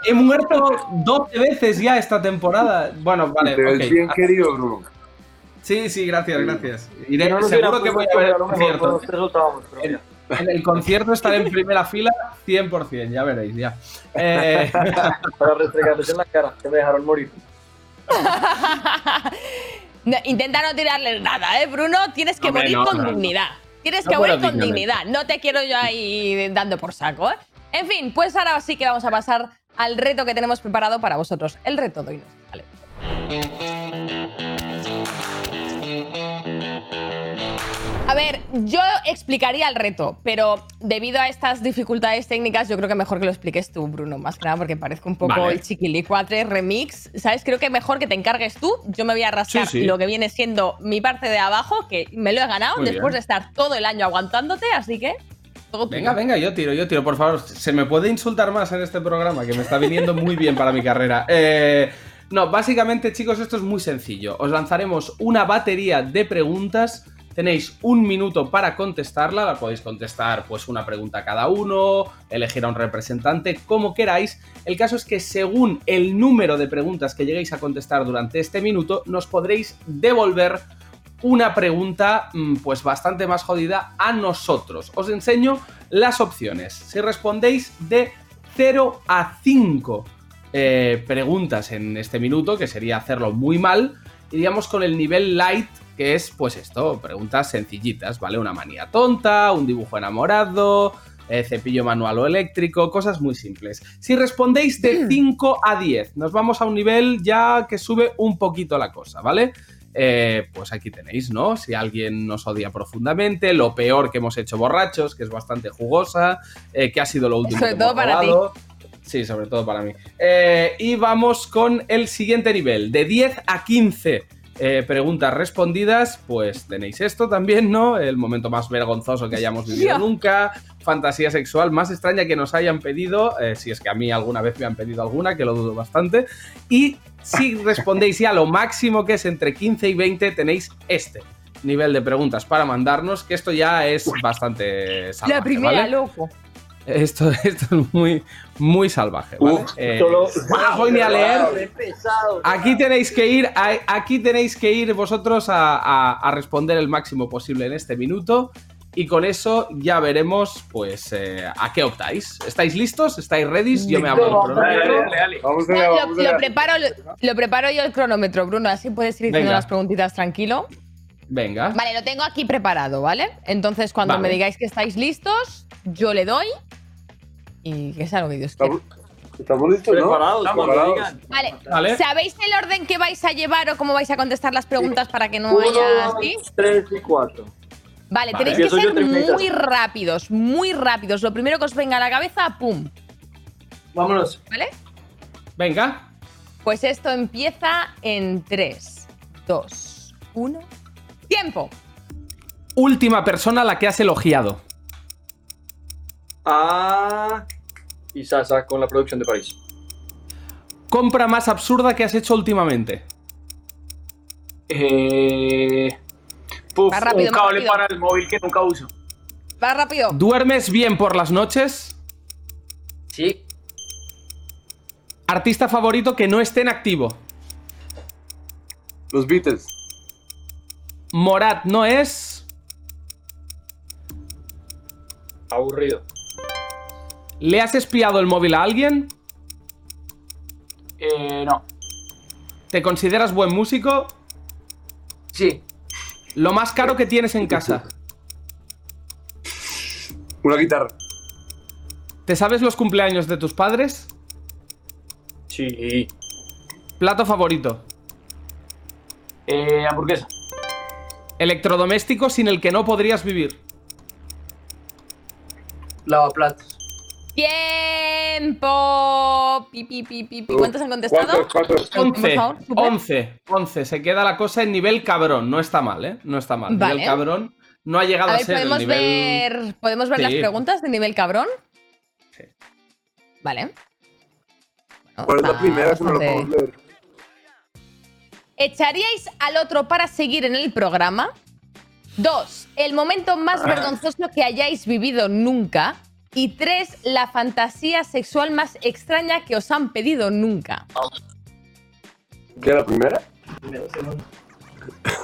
he muerto 12 veces ya esta temporada. Bueno, vale, Te ves ok. bien querido, Bruno. Sí, sí, gracias, gracias. Iré, No seguro que voy a ver pero. En el concierto estaré en primera fila 100%, ya veréis, ya. Eh, *laughs* Para restregarles en la cara, que me dejaron morir. *laughs* No, intenta no tirarles nada, ¿eh, Bruno? Tienes que morir no, con no, no. dignidad. Tienes No que morir con dignidad. No te quiero yo ahí dando por saco, ¿eh? En fin, pues ahora sí que vamos a pasar al reto que tenemos preparado para vosotros. El reto Doinos. Vale. A ver, yo explicaría el reto, pero debido a estas dificultades técnicas, yo creo que mejor que lo expliques tú, Bruno, más que nada porque parezco un poco Vale. el chiquilicuatre remix, ¿sabes? Creo que mejor que te encargues tú. Yo me voy a rascar Sí, sí. lo que viene siendo mi parte de abajo, que me lo he ganado Muy después bien. de estar todo el año aguantándote, así que. todo venga, venga, yo tiro, yo tiro, por favor. ¿Se me puede insultar más en este programa? Que me está viniendo muy bien para mi carrera. Eh, no, básicamente, chicos, esto es muy sencillo. Os lanzaremos una batería de preguntas. Tenéis un minuto para contestarla. La podéis contestar, pues, una pregunta cada uno, elegir a un representante, como queráis. El caso es que, según el número de preguntas que lleguéis a contestar durante este minuto, nos podréis devolver una pregunta mm, pues bastante más jodida a nosotros. Os enseño las opciones. Si respondéis de 0 a 5 eh, preguntas en este minuto, que sería hacerlo muy mal. Iríamos con el nivel light, que es pues esto, preguntas sencillitas, ¿vale? Una manía tonta, un dibujo enamorado, eh, cepillo manual o eléctrico, cosas muy simples. Si respondéis de 5 a 10, nos vamos a un nivel ya que sube un poquito la cosa, ¿vale? Eh, pues aquí tenéis, ¿no? Si alguien nos odia profundamente, lo peor que hemos hecho borrachos, que es bastante jugosa, eh, que ha sido lo último Sobre que todo hemos para ti. Sí, sobre todo para mí. Eh, y vamos con el siguiente nivel, de 10 a 15 eh, preguntas respondidas, pues tenéis esto también, ¿no? El momento más vergonzoso que hayamos vivido nunca, fantasía sexual más extraña que nos hayan pedido, eh, si es que a mí alguna vez me han pedido alguna, que lo dudo bastante. Y si respondéis ya lo máximo que es entre 15 y 20, tenéis este nivel de preguntas para mandarnos, que esto ya es bastante salvaje, La primera, ¿vale? loco. Esto, *laughs* esto es muy, muy salvaje, ¿vale? Uf, Eh, solo- no os voy ni a leer. Aquí tenéis que ir, a- aquí tenéis que ir vosotros a, a- a responder el máximo posible en este minuto. Y con eso ya veremos, pues, eh, a qué optáis. ¿Estáis listos? ¿Estáis ready? Yo me abro el cronómetro. dale, dale. Vamos No, allá, lo, vamos lo allá. preparo, lo, lo preparo yo el cronómetro, Bruno, así puedes ir diciendo Venga. las preguntitas tranquilo. Venga. Vale, lo tengo aquí preparado, ¿vale? Entonces, cuando Vale. me digáis que estáis listos, yo le doy y que sea lo que Dios quiera. ¿Estamos, listos, no? Preparados, preparados. Vale. Vale. ¿Sabéis el orden que vais a llevar o cómo vais a contestar las preguntas para que no Uno, haya así? dos, tres y cuatro. Vale, Vale. tenéis que ser muy rápidos, muy rápidos. Lo primero que os venga a la cabeza, ¡pum! Vámonos. ¿Vale? Venga. Pues esto empieza en 3, 2, 1. ¡Tiempo! Última persona a la que has elogiado. Ah. Y Sasa con la producción de París. Compra más absurda que has hecho últimamente. Eh, puf, rápido, un cable para el móvil que nunca uso. Va rápido. ¿Duermes bien por las noches? Sí, Artista favorito que no esté en activo. Los Beatles. Morat no es. Aburrido. ¿Le has espiado el móvil a alguien? Eh, no. ¿Te consideras buen músico? sí, Lo más caro que tienes en casa. Una guitarra. ¿Te sabes los cumpleaños de tus padres? Sí. Plato favorito. Eh, hamburguesa. Electrodoméstico sin el que no podrías vivir. lavaplatos. ¡Tiempo! Pi, pi, pi, pi, pi. ¿Cuántos han contestado? Cuatro, cuatro. 11, favor, súper. 11, 11. Se queda la cosa en nivel cabrón. No está mal, ¿eh? No está mal. Vale. Nivel cabrón no ha llegado A a, ver, ser el ¿podemos nivel... ver, ¿podemos ver las preguntas de nivel cabrón? Sí. Vale. Bueno, ¿Cuál es la está primera que no lo podemos leer? ¿Echaríais al otro para seguir en el programa? Dos, el momento más vergonzoso que hayáis vivido nunca. Y tres, la fantasía sexual más extraña que os han pedido nunca. ¿Qué era la primera?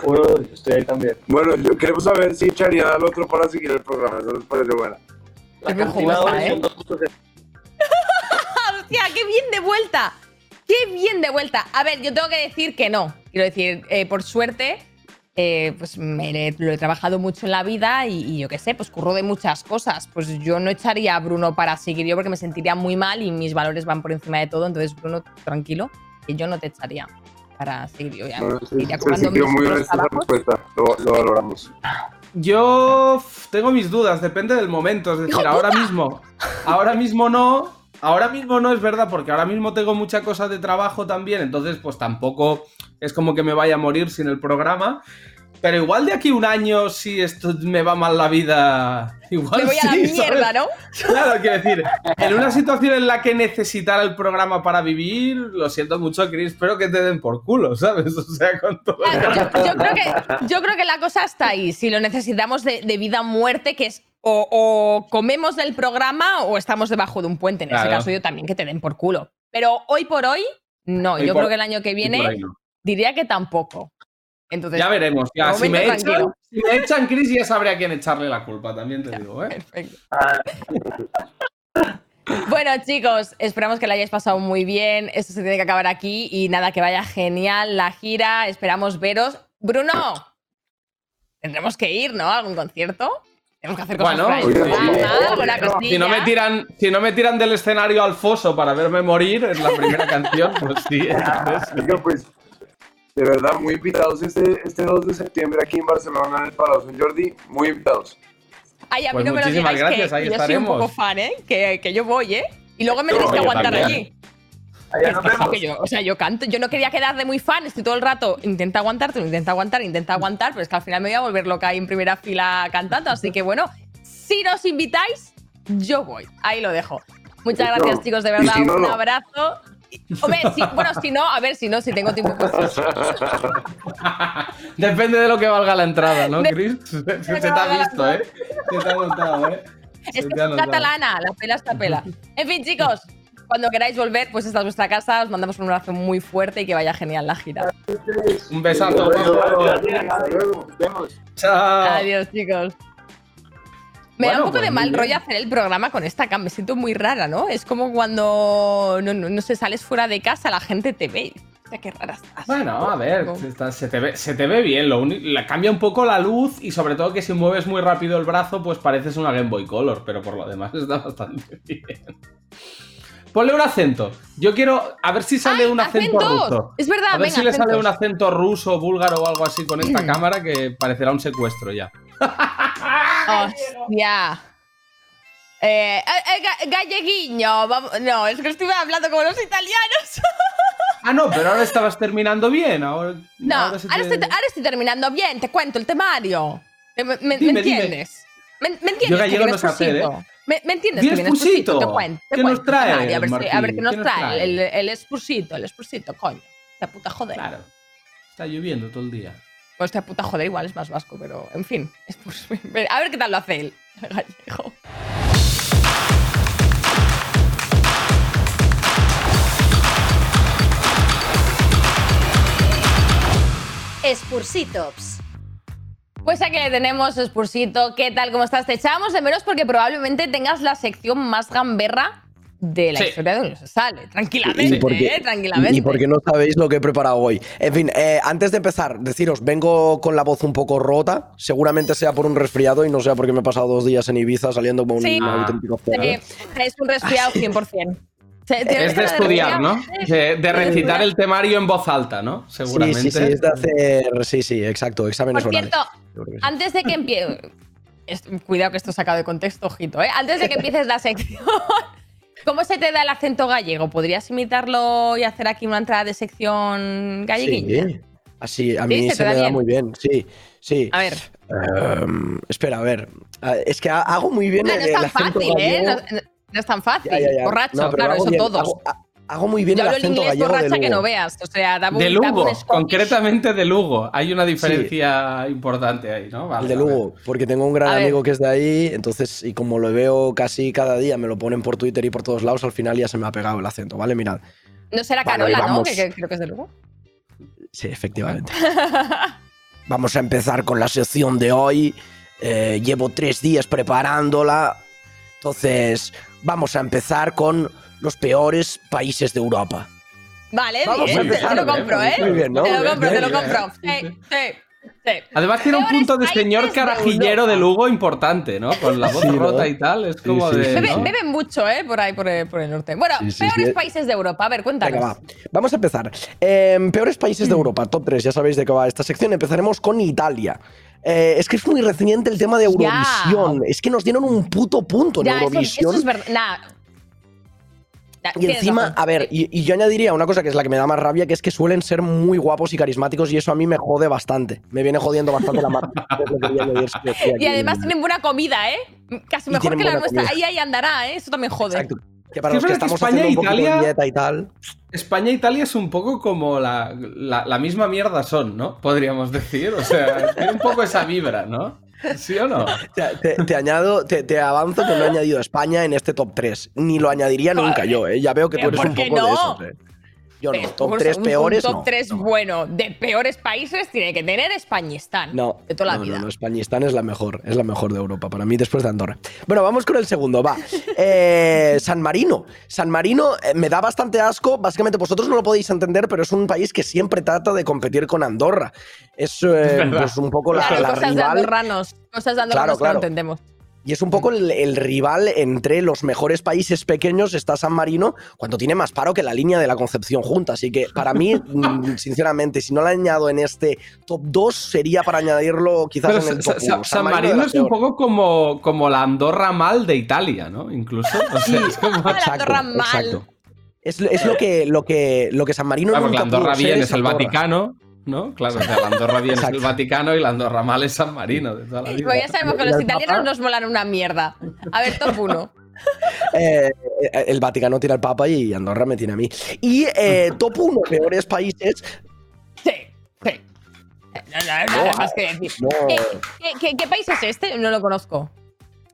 Dos, estoy ahí también. Bueno, yo queremos saber si echarían al otro para seguir el programa. Eso nos parece buena. Es muy jugosa, ¿eh? *laughs* ¡Hostia, qué bien de vuelta! ¡Qué bien de vuelta! A ver, yo tengo que decir que no. Quiero decir, eh, por suerte, eh, pues me lo he trabajado mucho en la vida y, y yo qué sé, pues curro de muchas cosas. Pues yo no echaría a Bruno para seguir yo porque me sentiría muy mal y mis valores van por encima de todo. Entonces, Bruno, tranquilo, que yo no te echaría para seguir yo. Ya, Bueno, sí, iría se muy honesta esa trabajos. respuesta. Lo, lo valoramos. Yo tengo mis dudas, depende del momento. Es decir, ahora mismo, ahora mismo no. Ahora mismo no es verdad, porque ahora mismo tengo mucha cosa de trabajo también, entonces pues tampoco es como que me vaya a morir sin el programa. Pero igual de aquí un año, si esto me va mal la vida, *laughs* igual Me voy a la mierda, ¿sabes? ¿no? Claro, quiero decir, en una situación en la que necesitara el programa para vivir, lo siento mucho, Chris, espero que te den por culo, ¿sabes? O sea, con todo el Yo, yo creo que, yo creo que la cosa está ahí. Si lo necesitamos de, de vida o muerte, que es o, o comemos del programa o estamos debajo de un puente. En ese caso, yo también que te den por culo. Pero hoy por hoy, no. Hoy yo por- creo que el año que viene no. diría que tampoco. Entonces, Ya veremos. Ya, si, me echan, si me echan Chris, ya sabré a quién echarle la culpa, también te digo, ¿eh? Perfecto. Bueno, chicos, esperamos que lo hayáis pasado muy bien. Esto se tiene que acabar aquí y nada, que vaya genial la gira. Esperamos veros. Bruno, tendremos que ir, ¿no? ¿A algún concierto? Tenemos que hacer cosas Bueno, sí. Ah, alguna si no, me tiran, si no me tiran del escenario al foso para verme morir en la primera *laughs* canción, pues sí. entonces- Oiga, pues, de verdad, muy invitados este, este 2 de septiembre aquí en Barcelona, en el Palau Sant Jordi. Muy invitados. Ay, a mí Pues no me lo muchísimas digáis gracias, que ahí yo soy un poco estaremos. fan, ¿eh? Que, que yo voy, ¿eh? Y luego me tenéis que aguantar también. allí. Que yo- o sea, yo canto, yo no quería quedar de muy fan, estoy todo el rato, intenta aguantarte, intenta aguantar, intenta aguantar, pero es que al final me voy a volver loca ahí en primera fila cantando, así que bueno, si nos invitáis, yo voy, ahí lo dejo. Muchas No. gracias chicos, de verdad, si no, un no. abrazo. Hombre, si- bueno, si no, a ver, si no, si tengo tiempo, pues *laughs* Depende de lo que valga la entrada, ¿no, Chris? *laughs* Se te ha visto, ¿eh? Se te ha notado, ¿eh? Es que catalana, la pela está pela. En fin, chicos, cuando queráis volver, pues esta es vuestra casa, os mandamos un abrazo muy fuerte y que vaya genial la gira. Un besazo. Chao. Adiós, chicos. Me da un poco pues de muy mal rollo hacer el programa con esta cam. Me siento muy rara, ¿no? Es como cuando, no, no, no sé, sales fuera de casa, la gente te ve. O sea, qué rara estás. Bueno, a ver, está- se, te ve, se te ve bien. Lo uni- la- cambia un poco la luz y sobre todo que si mueves muy rápido el brazo, pues pareces una Game Boy Color, pero por lo demás *laughs* está bastante bien. Ponle un acento. Yo quiero a ver si sale un acento acentos. ruso. Es verdad, A ver venga, si le sale un acento ruso, búlgaro o algo así con esta *clears throat* cámara que parecerá un secuestro ya. *laughs* Hostia. Eh, eh, eh, ga- galleguiño. vamos- No, es que estoy hablando como los italianos. *laughs* Ah, no, pero ahora estabas terminando bien. Ahora, No, ahora estoy, ahora estoy terminando bien, te cuento el temario. Eh, ¿Me, me- Dime, me dime. entiendes? ¿Me, me entiendes? Yo gallego no sé hacer? ¿eh? ¿Me, me entiendes? Que viene. Te cuento. te ¿Qué nos cuento trae, a ver, si- a ver qué nos ¿Qué nos trae. trae? El, el el expusito, coño. La puta joder. Claro. Está lloviendo todo el día. Pues esta puta joder igual es más vasco, pero en fin. *laughs* A ver qué tal lo hace él. el *laughs* gallego. Spursitops. Pues aquí le tenemos, Spursito. ¿Qué tal? ¿Cómo estás? Te echábamos de menos porque probablemente tengas la sección más gamberra de la Sí. historia de Universal. Sale. Tranquilamente, Y porque, ¿eh? Tranquilamente. y porque no sabéis lo que he preparado hoy. En fin, eh, antes de empezar, deciros, vengo con la voz un poco rota. Seguramente sea por un resfriado y no sea porque me he pasado dos días en Ibiza saliendo como Sí. un auténtico. Eh, es un resfriado 100%. Es de estudiar, ¿no? Sí. De, de recitar el temario en voz alta, ¿no? Sí, Seguramente. sí, sí, es de hacer. Sí, sí, exacto, exámenes Por orales. cierto, antes de que empiece. Cuidado que esto sacado de contexto, ojito, ¿eh? Antes de que empieces la sección. *laughs* ¿Cómo se te da el acento gallego? ¿Podrías imitarlo y hacer aquí una entrada de sección galleguilla? Sí, así, a Sí, mí se se, da me da muy bien, sí, sí. A ver. Em, espera, a ver. Ah, Es que ha- hago muy bien Ah, el, no es el tan acento fácil, ¿eh? No, no es tan fácil. Ya, ya, ya. Borracho, No, claro, eso bien, todos. Hago, ha- hago muy bien Yo el hablo el acento inglés gallego de borracha que no veas. O sea, dame un, De Lugo, un Scottish. concretamente de Lugo. Hay una diferencia importante ahí, ¿no? Vale, El de vale. Lugo, porque tengo un gran A ver. amigo que es de ahí, entonces, y como lo veo casi cada día, me lo ponen por Twitter y por todos lados, al final ya se me ha pegado el acento, ¿vale? Mirad. No será Carola, ¿no? que creo que es de Lugo. Sí, efectivamente. *laughs* Vamos a empezar con la sección de hoy. Eh, llevo tres días preparándola. Entonces, vamos a empezar con los peores países de Europa. Vale, bien, te, empezar, te lo bien, compro, ¿eh? muy bien, ¿no? Te lo Bien, compro, te bien, lo bien. compro. Sí, sí, sí. Además tiene un punto de señor carajillero de Lugo importante, ¿no? Con la voz Sí, ¿no? rota y tal. Es como sí, de. sí. Bebe- ¿no? Beben mucho, ¿eh? Por ahí, por el, por el norte. Bueno, Sí, sí, peores sí. países de Europa. A ver, cuéntanos. Venga, va. Vamos a empezar. Em, peores países de Europa, top 3, ya sabéis de qué va esta sección. Empezaremos con Italia. Eh, es que es muy reciente el tema de Ya. Eurovisión. Es que nos dieron un puto punto en Ya, eso, Eurovisión. eso es verdad. Nah. Y encima, razón. a ver, y, y yo añadiría una cosa que es la que me da más rabia, que es que suelen ser muy guapos y carismáticos y eso a mí me jode bastante. Me viene jodiendo bastante la *laughs* aquí. Y además tienen buena comida, ¿eh? Casi mejor que la nuestra. comida. Ahí, ahí andará, ¿eh? Eso también jode. Exacto. Que para Sí, los que estamos España haciendo un e de Italia- dieta y tal. España e Italia es un poco como la, la, la misma mierda son, ¿no? Podríamos decir. O sea, tiene un poco esa vibra, ¿no? ¿Sí o no? *laughs* Te, te- te añado, te, te avanzo que no he añadido a España en este top 3. Ni lo añadiría nunca yo, ¿eh? Ya veo que tú eres un ¿por qué poco de esos, ¿eh? Yo no. Top un- 3 un- peores, Un top no. 3 bueno de peores países tiene que tener Españistán. No, De toda la no, vida. No, Españistán es la mejor, es la mejor de Europa, para mí después de Andorra. Bueno, vamos con el segundo, va. *laughs* Eh, San Marino. San Marino eh, me da bastante asco, básicamente vosotros no lo podéis entender, pero es un país que siempre trata de competir con Andorra. Es, eh, pues un poco la, Claro, la cosas de rival. andorranos. Cosas de andorranos Claro, claro. que no entendemos. Y es un poco el, el rival entre los mejores países pequeños, está San Marino, cuando tiene más paro que la línea de la Concepción junta. Así que para mí, *laughs* mm, sinceramente, si no lo añado en este top 2, sería para añadirlo quizás Pero en el top Sa- 1. San Marino la es un peor. poco como, como la Andorra mal de Italia, ¿no? Incluso. O sea, es como- Exacto, exacto. Es, es lo, que, lo, que, lo que San Marino Claro, la nunca pudo Andorra ser bien es el Andorra. Vaticano, ¿no? Claro, o sea, la Andorra bien es el Vaticano y la Andorra mal es San Marino de toda la vida. Pues ya sabemos que los italianos Papa- nos molan una mierda. A ver, top 1. *laughs* Eh, eh, el Vaticano tiene al Papa y Andorra me tiene a mí. Y eh, top 1 peores países. No, no, nada más que decir. no. ¿Qué, qué- qué- qué país es este? No lo conozco.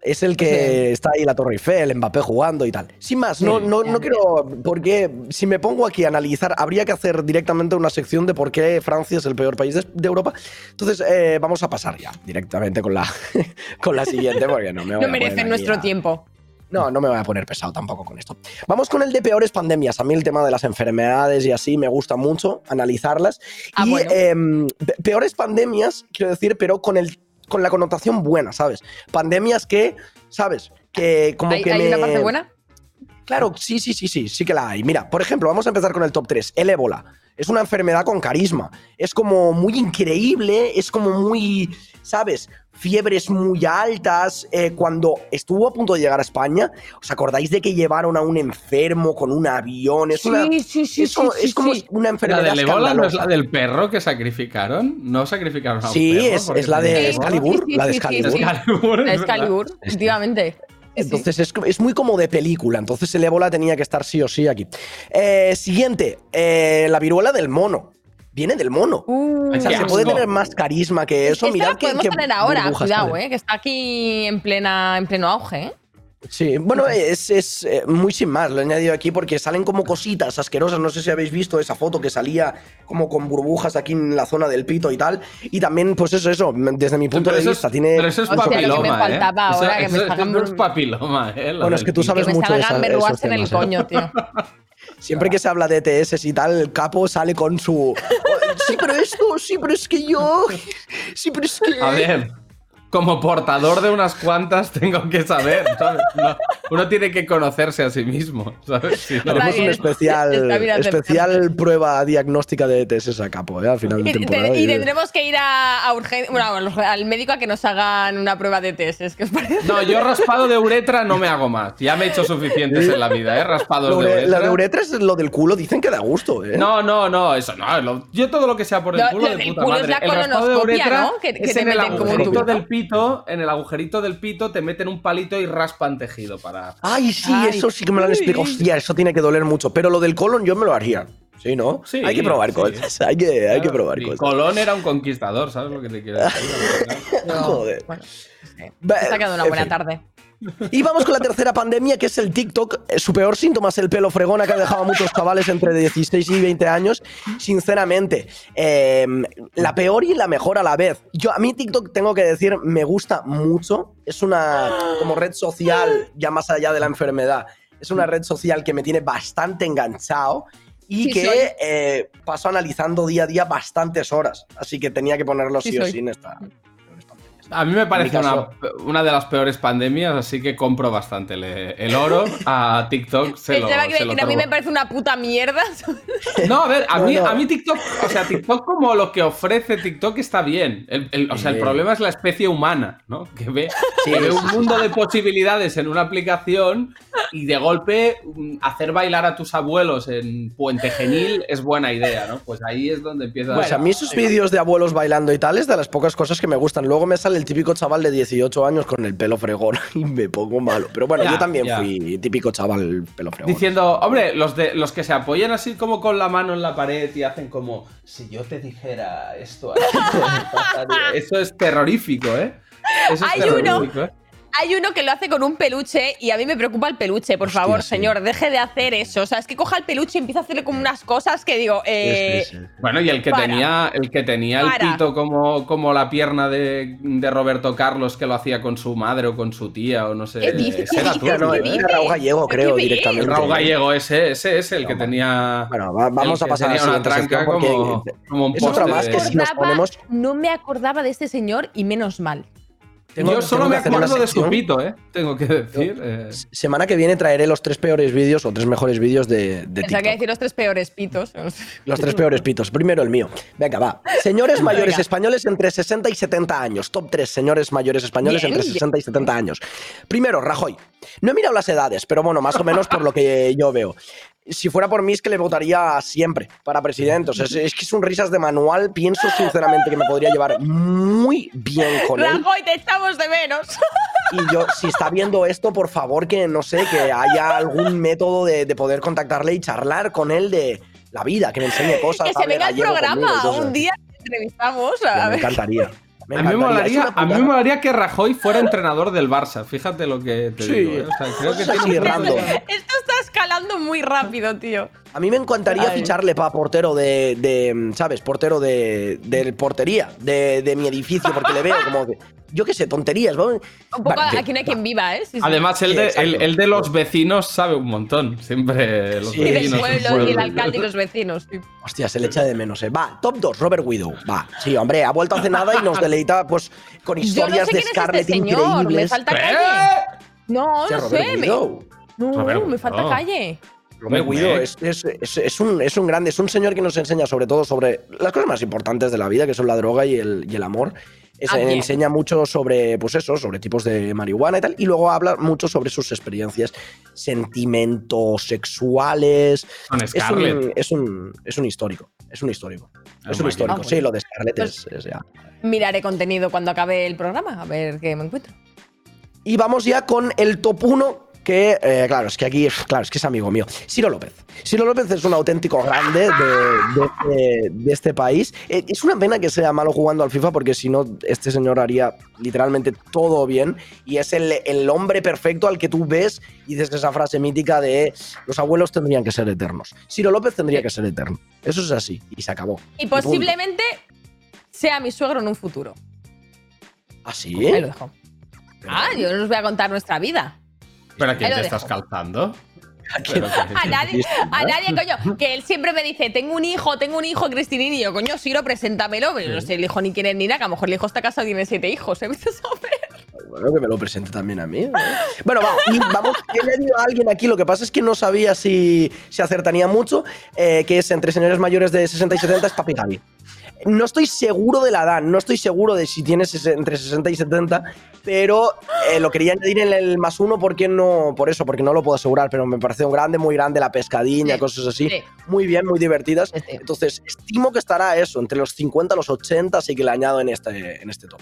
Es el que está ahí la Torre Eiffel, Mbappé jugando y tal. Sin más, no, no, no quiero. Porque si me pongo aquí a analizar, habría que hacer directamente una sección de por qué Francia es el peor país de, de Europa. Entonces, eh, vamos a pasar ya directamente con la, *laughs* con la siguiente, porque no me voy No a aquí nuestro a- tiempo. No, no me voy a poner pesado tampoco con esto. Vamos con el de peores pandemias. A mí el tema de las enfermedades y así me gusta mucho analizarlas. y em, pe- peores pandemias, quiero decir, pero con, el, con la connotación buena, ¿sabes? Pandemias que, ¿sabes? Que como ¿Hay, que hay me- una parte buena? Claro, sí, sí, sí, sí, sí que la hay. Mira, por ejemplo, vamos a empezar con el top 3. El ébola. Es una enfermedad con carisma. Es como muy increíble, es como muy, ¿sabes? Fiebres muy altas. Eh, cuando estuvo a punto de llegar a España, ¿os acordáis de que llevaron a un enfermo con un avión? Es, una, Sí, sí, sí, es, como- sí, sí, es como sí. una ¿La enfermedad del ébola no es la del perro que sacrificaron? ¿No sacrificaron a un Sí, perro es- es la de Excalibur? Sí, sí, la de sí, sí, Excalibur. sí. La verdad. Excalibur, efectivamente. Entonces es, es muy como de película. Entonces el ébola tenía que estar sí o sí aquí. Eh, siguiente, eh, la viruela del mono. Viene del mono. o sea, se puede tener más carisma que eso. Esta Mirad la podemos que tener ahora, cuidado, eh, que está aquí en, plena, en pleno auge. Sí, bueno, es, es, eh, muy sin más, lo he añadido aquí porque salen como cositas asquerosas. No sé si habéis visto esa foto que salía como con burbujas aquí en la zona del pito y tal. Y también, pues eso, eso, desde mi punto Pero de eso es- vista, tiene. Pero eso es Hostia, lo que me papiloma, ¿eh? faltaba Eso- ahora, que me eso- es papiloma, ¿eh? Bueno, es que tú sabes Que me mucho de esa- esos en el temas, coño, tío. Siempre que se habla de ETS y tal, el capo sale con su. "Oh, Sí, pero esto, sí, pero es que yo. Sí, pero es que. A ver, como portador de unas cuantas tengo que saber, ¿sabes? Uno, uno tiene que conocerse a sí mismo, ¿sabes? Si no- un especial, especial prueba diagnóstica de ETS a capo, ¿eh? Al final de Y, temporada. te- y y- tendremos que ir a, a urgen- bueno, al- médico a que nos hagan una prueba de. ¿es os parece? No, yo raspado de uretra no me hago más. Ya me he hecho suficientes en la vida, ¿eh? Raspados Lo de uretra. la de uretra es lo del culo, dicen que da gusto, ¿eh? No, no, no, eso no. lo- yo todo lo que sea por el Lo- culo lo de puta culo es madre. la el raspado de colonoscopia, uretra ¿no? Que- que es te en el agujerito del pito, en el agujerito del pito te meten un palito y raspan tejido para. Ay, sí, Ay, eso sí que me lo han explicado. Hostia, eso tiene que doler mucho. Pero lo del colon yo me lo haría. Sí, ¿no? Sí, hay que probar sí. cosas. Hay que, hay que probar cosas. Colón era un conquistador, ¿sabes lo que te quiero decir? *laughs* Joder. Bueno, Va- se ha quedado una en buena fin. tarde. Y vamos con la tercera pandemia, que es el TikTok. Eh, Su peor síntoma es el pelo fregona que ha dejado a muchos chavales entre 16 y 20 años. Sinceramente, eh, la peor y la mejor a la vez. Yo a mí TikTok tengo que decir, me gusta mucho. Es una como red social, ya más allá de la enfermedad. Es una red social que me tiene bastante enganchado y Sí, que eh, paso analizando día a día bastantes horas. Así que tenía que ponerlo Sí, sí, o sí en esta. A mí me parece una, una de las peores pandemias, así que compro bastante. Le- el oro a TikTok *laughs* se lo, Pensaba que se lo a mí me parece una puta mierda. No, a ver, a mí, a mí TikTok, o sea, TikTok como lo que ofrece TikTok está bien. El- el- o sea, el problema es la especie humana, ¿no? Que ve, Sí, que ve un mundo de posibilidades en una aplicación y de golpe mm, hacer bailar a tus abuelos en Puente Genil es buena idea, ¿no? Pues ahí es donde empieza Pues a mí esos vídeos de abuelos bailando y tal es de las pocas cosas que me gustan. Luego me sale el típico chaval de 18 años con el pelo fregón *laughs* y me pongo malo. Pero bueno, Ya, yo también ya. fui típico chaval pelo fregón. Diciendo, hombre, los, de, los que se apoyan así como con la mano en la pared y hacen como, si yo te dijera esto, así, *laughs* eso es terrorífico, ¿eh? Eso es Hay uno. terrorífico, ¿eh? Hay uno que lo hace con un peluche y a mí me preocupa el peluche, por favor, sí. señor, deje de hacer eso. O sea, es que coja el peluche y empieza a hacerle como unas cosas que digo, eh, Bueno, y el que Para. tenía, el que tenía el Para. pito como, como la pierna de, de Roberto Carlos, que lo hacía con su madre o con su tía, o no sé. ¿Qué dices? ese era ¿Qué tú? ¿no? ¿Qué Era dices? Raúl Gallego, ¿Qué creo, directamente. El Raúl Gallego, ese, ese es el que tenía. Bueno, va- vamos a pasar a la tenía una tranca como, como un es otra poste más de- que si nos acordaba- ponemos... no me acordaba de este señor y menos mal. Tengo- Yo solo me que acuerdo de su pito, ¿eh? Tengo que decir. eh. Semana que viene traeré los tres peores vídeos o tres mejores vídeos de, de que TikTok. a decir los tres peores pitos. Los tres peores pitos. Primero el mío. Venga, va. Señores mayores Venga. españoles entre 60 y 70 años. Top 3 señores mayores españoles Bien, entre bien. 60 y 70 años. Primero, Rajoy. No he mirado las edades, pero bueno, más o menos por lo que yo veo. Si fuera por mí es que le votaría siempre para presidente. O sea, es, es que es un risas de manual. Pienso sinceramente que me podría llevar muy bien con él. Rajoy, te echamos de menos. *laughs* Y yo, si está viendo esto, por favor, que no sé, que haya algún método de, de poder contactarle y charlar con él de la vida, que me enseñe cosas. que se venga gallego programa conmigo, un día entrevistamos. A me encantaría. Me A mí, me molaría, a mí me molaría que Rajoy fuera entrenador del Barça. Fíjate lo que te Sí. digo. ¿eh? O sea, creo que Cosas tiene así un punto random. de- Esto está escalando muy rápido, tío. A mí me encantaría Ay. ficharle para portero de, de, ¿sabes? Portero de, de portería de, de mi edificio, porque le veo como que, yo qué sé, tonterías. ¿no? Un poco Va, que- aquí no hay quien viva, ¿eh? Sí, sí. Además, el de, el, el de los vecinos sabe un montón. Siempre los Sí, Y del vecinos. pueblo, y el alcalde y los vecinos. sí. Hostia, se le echa de menos, eh. Va, top 2, Robert Widow. Va, sí, hombre, ha vuelto hace nada y nos deleita pues con Yo no historias sé de quién es Scarlett este señor. Me increíbles. calle. No, no Robert sé. me-. No, Robert me falta calle. Me- Widow me- es, es- es- es un, es un grande, es un señor que nos enseña sobre todo sobre las cosas más importantes de la vida, que son la droga y el, y el amor. Es- Ah, enseña mucho sobre, pues eso, sobre tipos de marihuana y tal, y luego habla mucho sobre sus experiencias, sentimientos sexuales. Con Es Scarlett. un, es, un, es un histórico, es un histórico. Ah, Es un histórico, Ah, sí, lo de Scarlett Pues- es- es ya. Miraré contenido cuando acabe el programa, a ver qué me encuentro. Y vamos ya con el top 1, que, eh, claro, es que aquí, claro, es que es amigo mío. Ciro López. Ciro López es un auténtico grande de, de este, de este país. Eh, es una pena que sea malo jugando al FIFA, porque si no, este señor haría literalmente todo bien. Y es el, el hombre perfecto al que tú ves y dices esa frase mítica de los abuelos tendrían que ser eternos. Ciro López tendría que ser eterno. Eso es así, y se acabó. Y posiblemente sea mi suegro en un futuro. ¿Así? Ahí lo dejo. Ah, yo no os voy a contar nuestra vida. ¿Pero a quién te estás calzando? Que- A nadie, a nadie, coño. Que él siempre me dice, tengo un hijo, tengo un hijo, Cristinín. Y yo, coño, Siro, preséntamelo. Pero no sé el hijo ni quién es ni nada, que a lo mejor el hijo está casado y tiene siete hijos. ¿eh? *laughs* Bueno, que me lo presente también a mí. ¿no? Bueno, va, vamos, he añadido a alguien aquí, lo que pasa es que no sabía si, si acertaría mucho, eh, que es entre señores mayores de 60 y 70 es Papi Gaby. No estoy seguro de la edad, no estoy seguro de si tienes entre 60 y 70, pero eh, lo quería añadir en el más uno porque no, por eso, porque no lo puedo asegurar, pero me parece un grande, muy grande, la pescadilla, Sí, cosas así, sí. muy bien, muy divertidas. Entonces, estimo que estará eso, entre los 50 y los 80, así que le añado en este, en este top.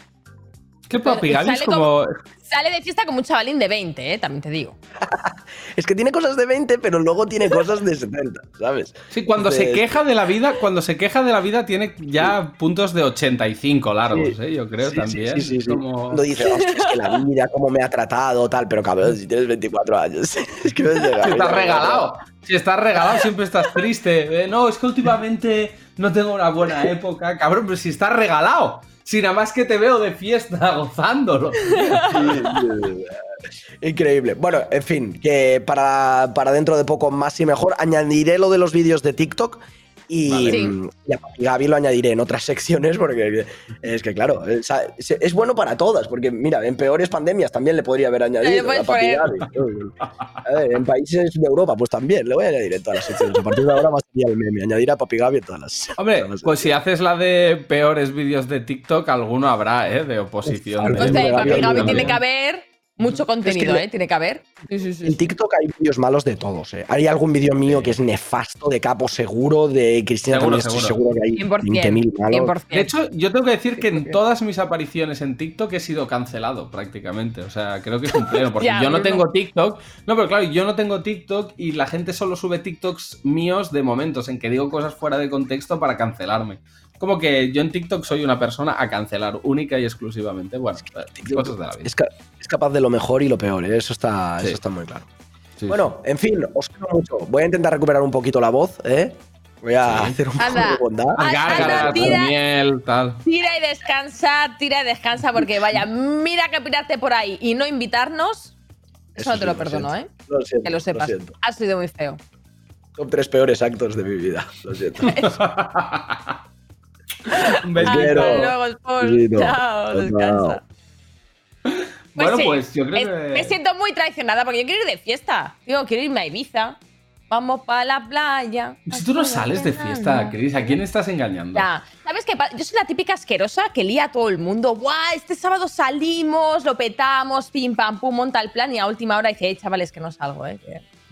¿Qué papi Gaby es Sale como. Sale de fiesta como un chavalín de 20, ¿eh? También te digo. *laughs* Es que tiene cosas de 20, pero luego tiene cosas de 70, ¿sabes? Sí, cuando se queja de la vida, cuando se queja de la vida tiene ya puntos de 85 largos, Sí. ¿eh? Yo creo Sí, también. Sí, sí, sí, sí. Como- Cuando dice, hostia, es que la vida, cómo me ha tratado, tal, pero cabrón, si tienes 24 años. *laughs* es que me llega. Si estás regalado. Si estás regalado, siempre estás triste. Eh, no, es que últimamente no tengo una buena época. Cabrón, pero si estás regalado. Si nada más que te veo de fiesta *laughs* gozándolo. Increíble. Bueno, en fin, que para, para dentro de poco más y mejor añadiré lo de los vídeos de TikTok y, Vale. Sí. y a Papi Gaby lo añadiré en otras *laughs* secciones porque es que, claro, es, es bueno para todas, porque mira, en peores pandemias también le podría haber añadido a Papi. Gaby. A ver, en países de Europa, pues también le voy a añadir en todas las secciones. A partir de ahora va a ser el meme, añadir a Papi Gaby en todas las. Hombre, todas las pues si haces la de peores vídeos de TikTok, alguno habrá, ¿eh? De oposición. O sea, me en Papi Gaby, tiene que haber mucho contenido, ¿eh? Tiene que haber. Sí, sí, sí. En TikTok hay vídeos malos de todos, ¿eh? Hay algún vídeo mío que es nefasto, de capo seguro, de Cristina Seguro, también estoy seguro. que hay 100%. 20.000 malos. 100%. De hecho, yo tengo que decir que en todas mis apariciones en TikTok he sido cancelado prácticamente. O sea, creo que es un pleno. Porque *laughs* Ya, yo no tengo TikTok. No, pero claro, yo no tengo TikTok y la gente solo sube TikToks míos de momentos en que digo cosas fuera de contexto para cancelarme. Como que yo en TikTok soy una persona a cancelar única y exclusivamente. Bueno, cosas de la vida. Es, ca- es capaz de lo mejor y lo peor, ¿eh? eso, está, Sí. eso está muy claro. Sí, bueno, en fin, os quiero mucho. Voy a intentar recuperar un poquito la voz, ¿eh? Voy a Sí. hacer un poco de bondad. Tira. miel, tal. Tira y descansa, tira y descansa, porque vaya, mira que pirarte por ahí y no invitarnos. Eso, Eso no te sí, lo lo perdono, siento. ¿eh? Lo siento, Que lo sepas. siento. ha sido muy feo. Top tres peores actos de mi vida. Lo siento. *laughs* Un quiero. Hasta luego, Paul. Besito. Chao, Chao, descansa. bueno, sí, pues yo creo me, que. me siento muy traicionada porque yo quiero ir de fiesta. Digo, quiero irme a Ibiza. Vamos para la playa. Si tú no sales de fiesta, Chris, ¿a quién estás engañando? Ya. ¿Sabes qué? Yo soy la típica asquerosa que lía a todo el mundo. ¡Guau! Este sábado salimos, lo petamos, pim pam pum, monta el plan y a última hora dice, "Eh, chavales, que no salgo, ¿eh?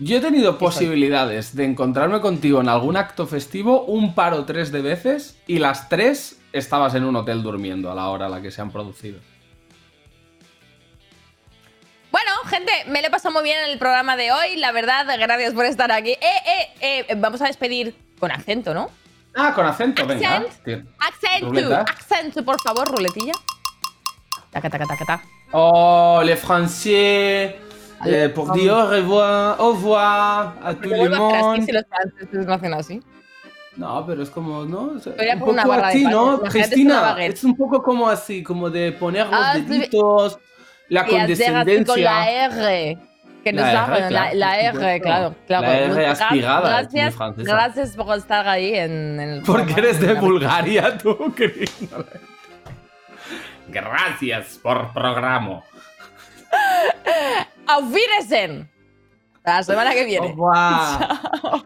Yo he tenido posibilidades de encontrarme contigo en algún acto festivo un par o tres de veces y las tres estabas en un hotel durmiendo a la hora a la que se han producido. Bueno, gente, me lo he pasado muy bien en el programa de hoy. La verdad, gracias por estar aquí. Eh, eh, eh, vamos a despedir con acento, ¿no? Ah, con acento, venga. Accent. Acento, Ruleta. acento, por favor, ruletilla. Taca, taca, taca, taca. Oh, les français. Eh, pour dire au revoir, au revoir a tout ¿Cómo le lo hacen así monde. si los franceses lo hacen así? No, pero es como, ¿no? O sea, un poco así. ¿no? Cristina, baguette. es un poco como así, como de poner los Ah, sí. deditos, la así con condescendencia. la R. Que nos La R, saben, la, claro, la por R, supuesto. claro. claro. La R Gra- aspirada, es muy Gracias, francesa. gracias por estar ahí en, en el Porque eres de Bulgaria, tú, Cristina. Gracias por programa. *laughs* Auf Wiedersehen. La semana que viene. Oh, *laughs* wow. Chao.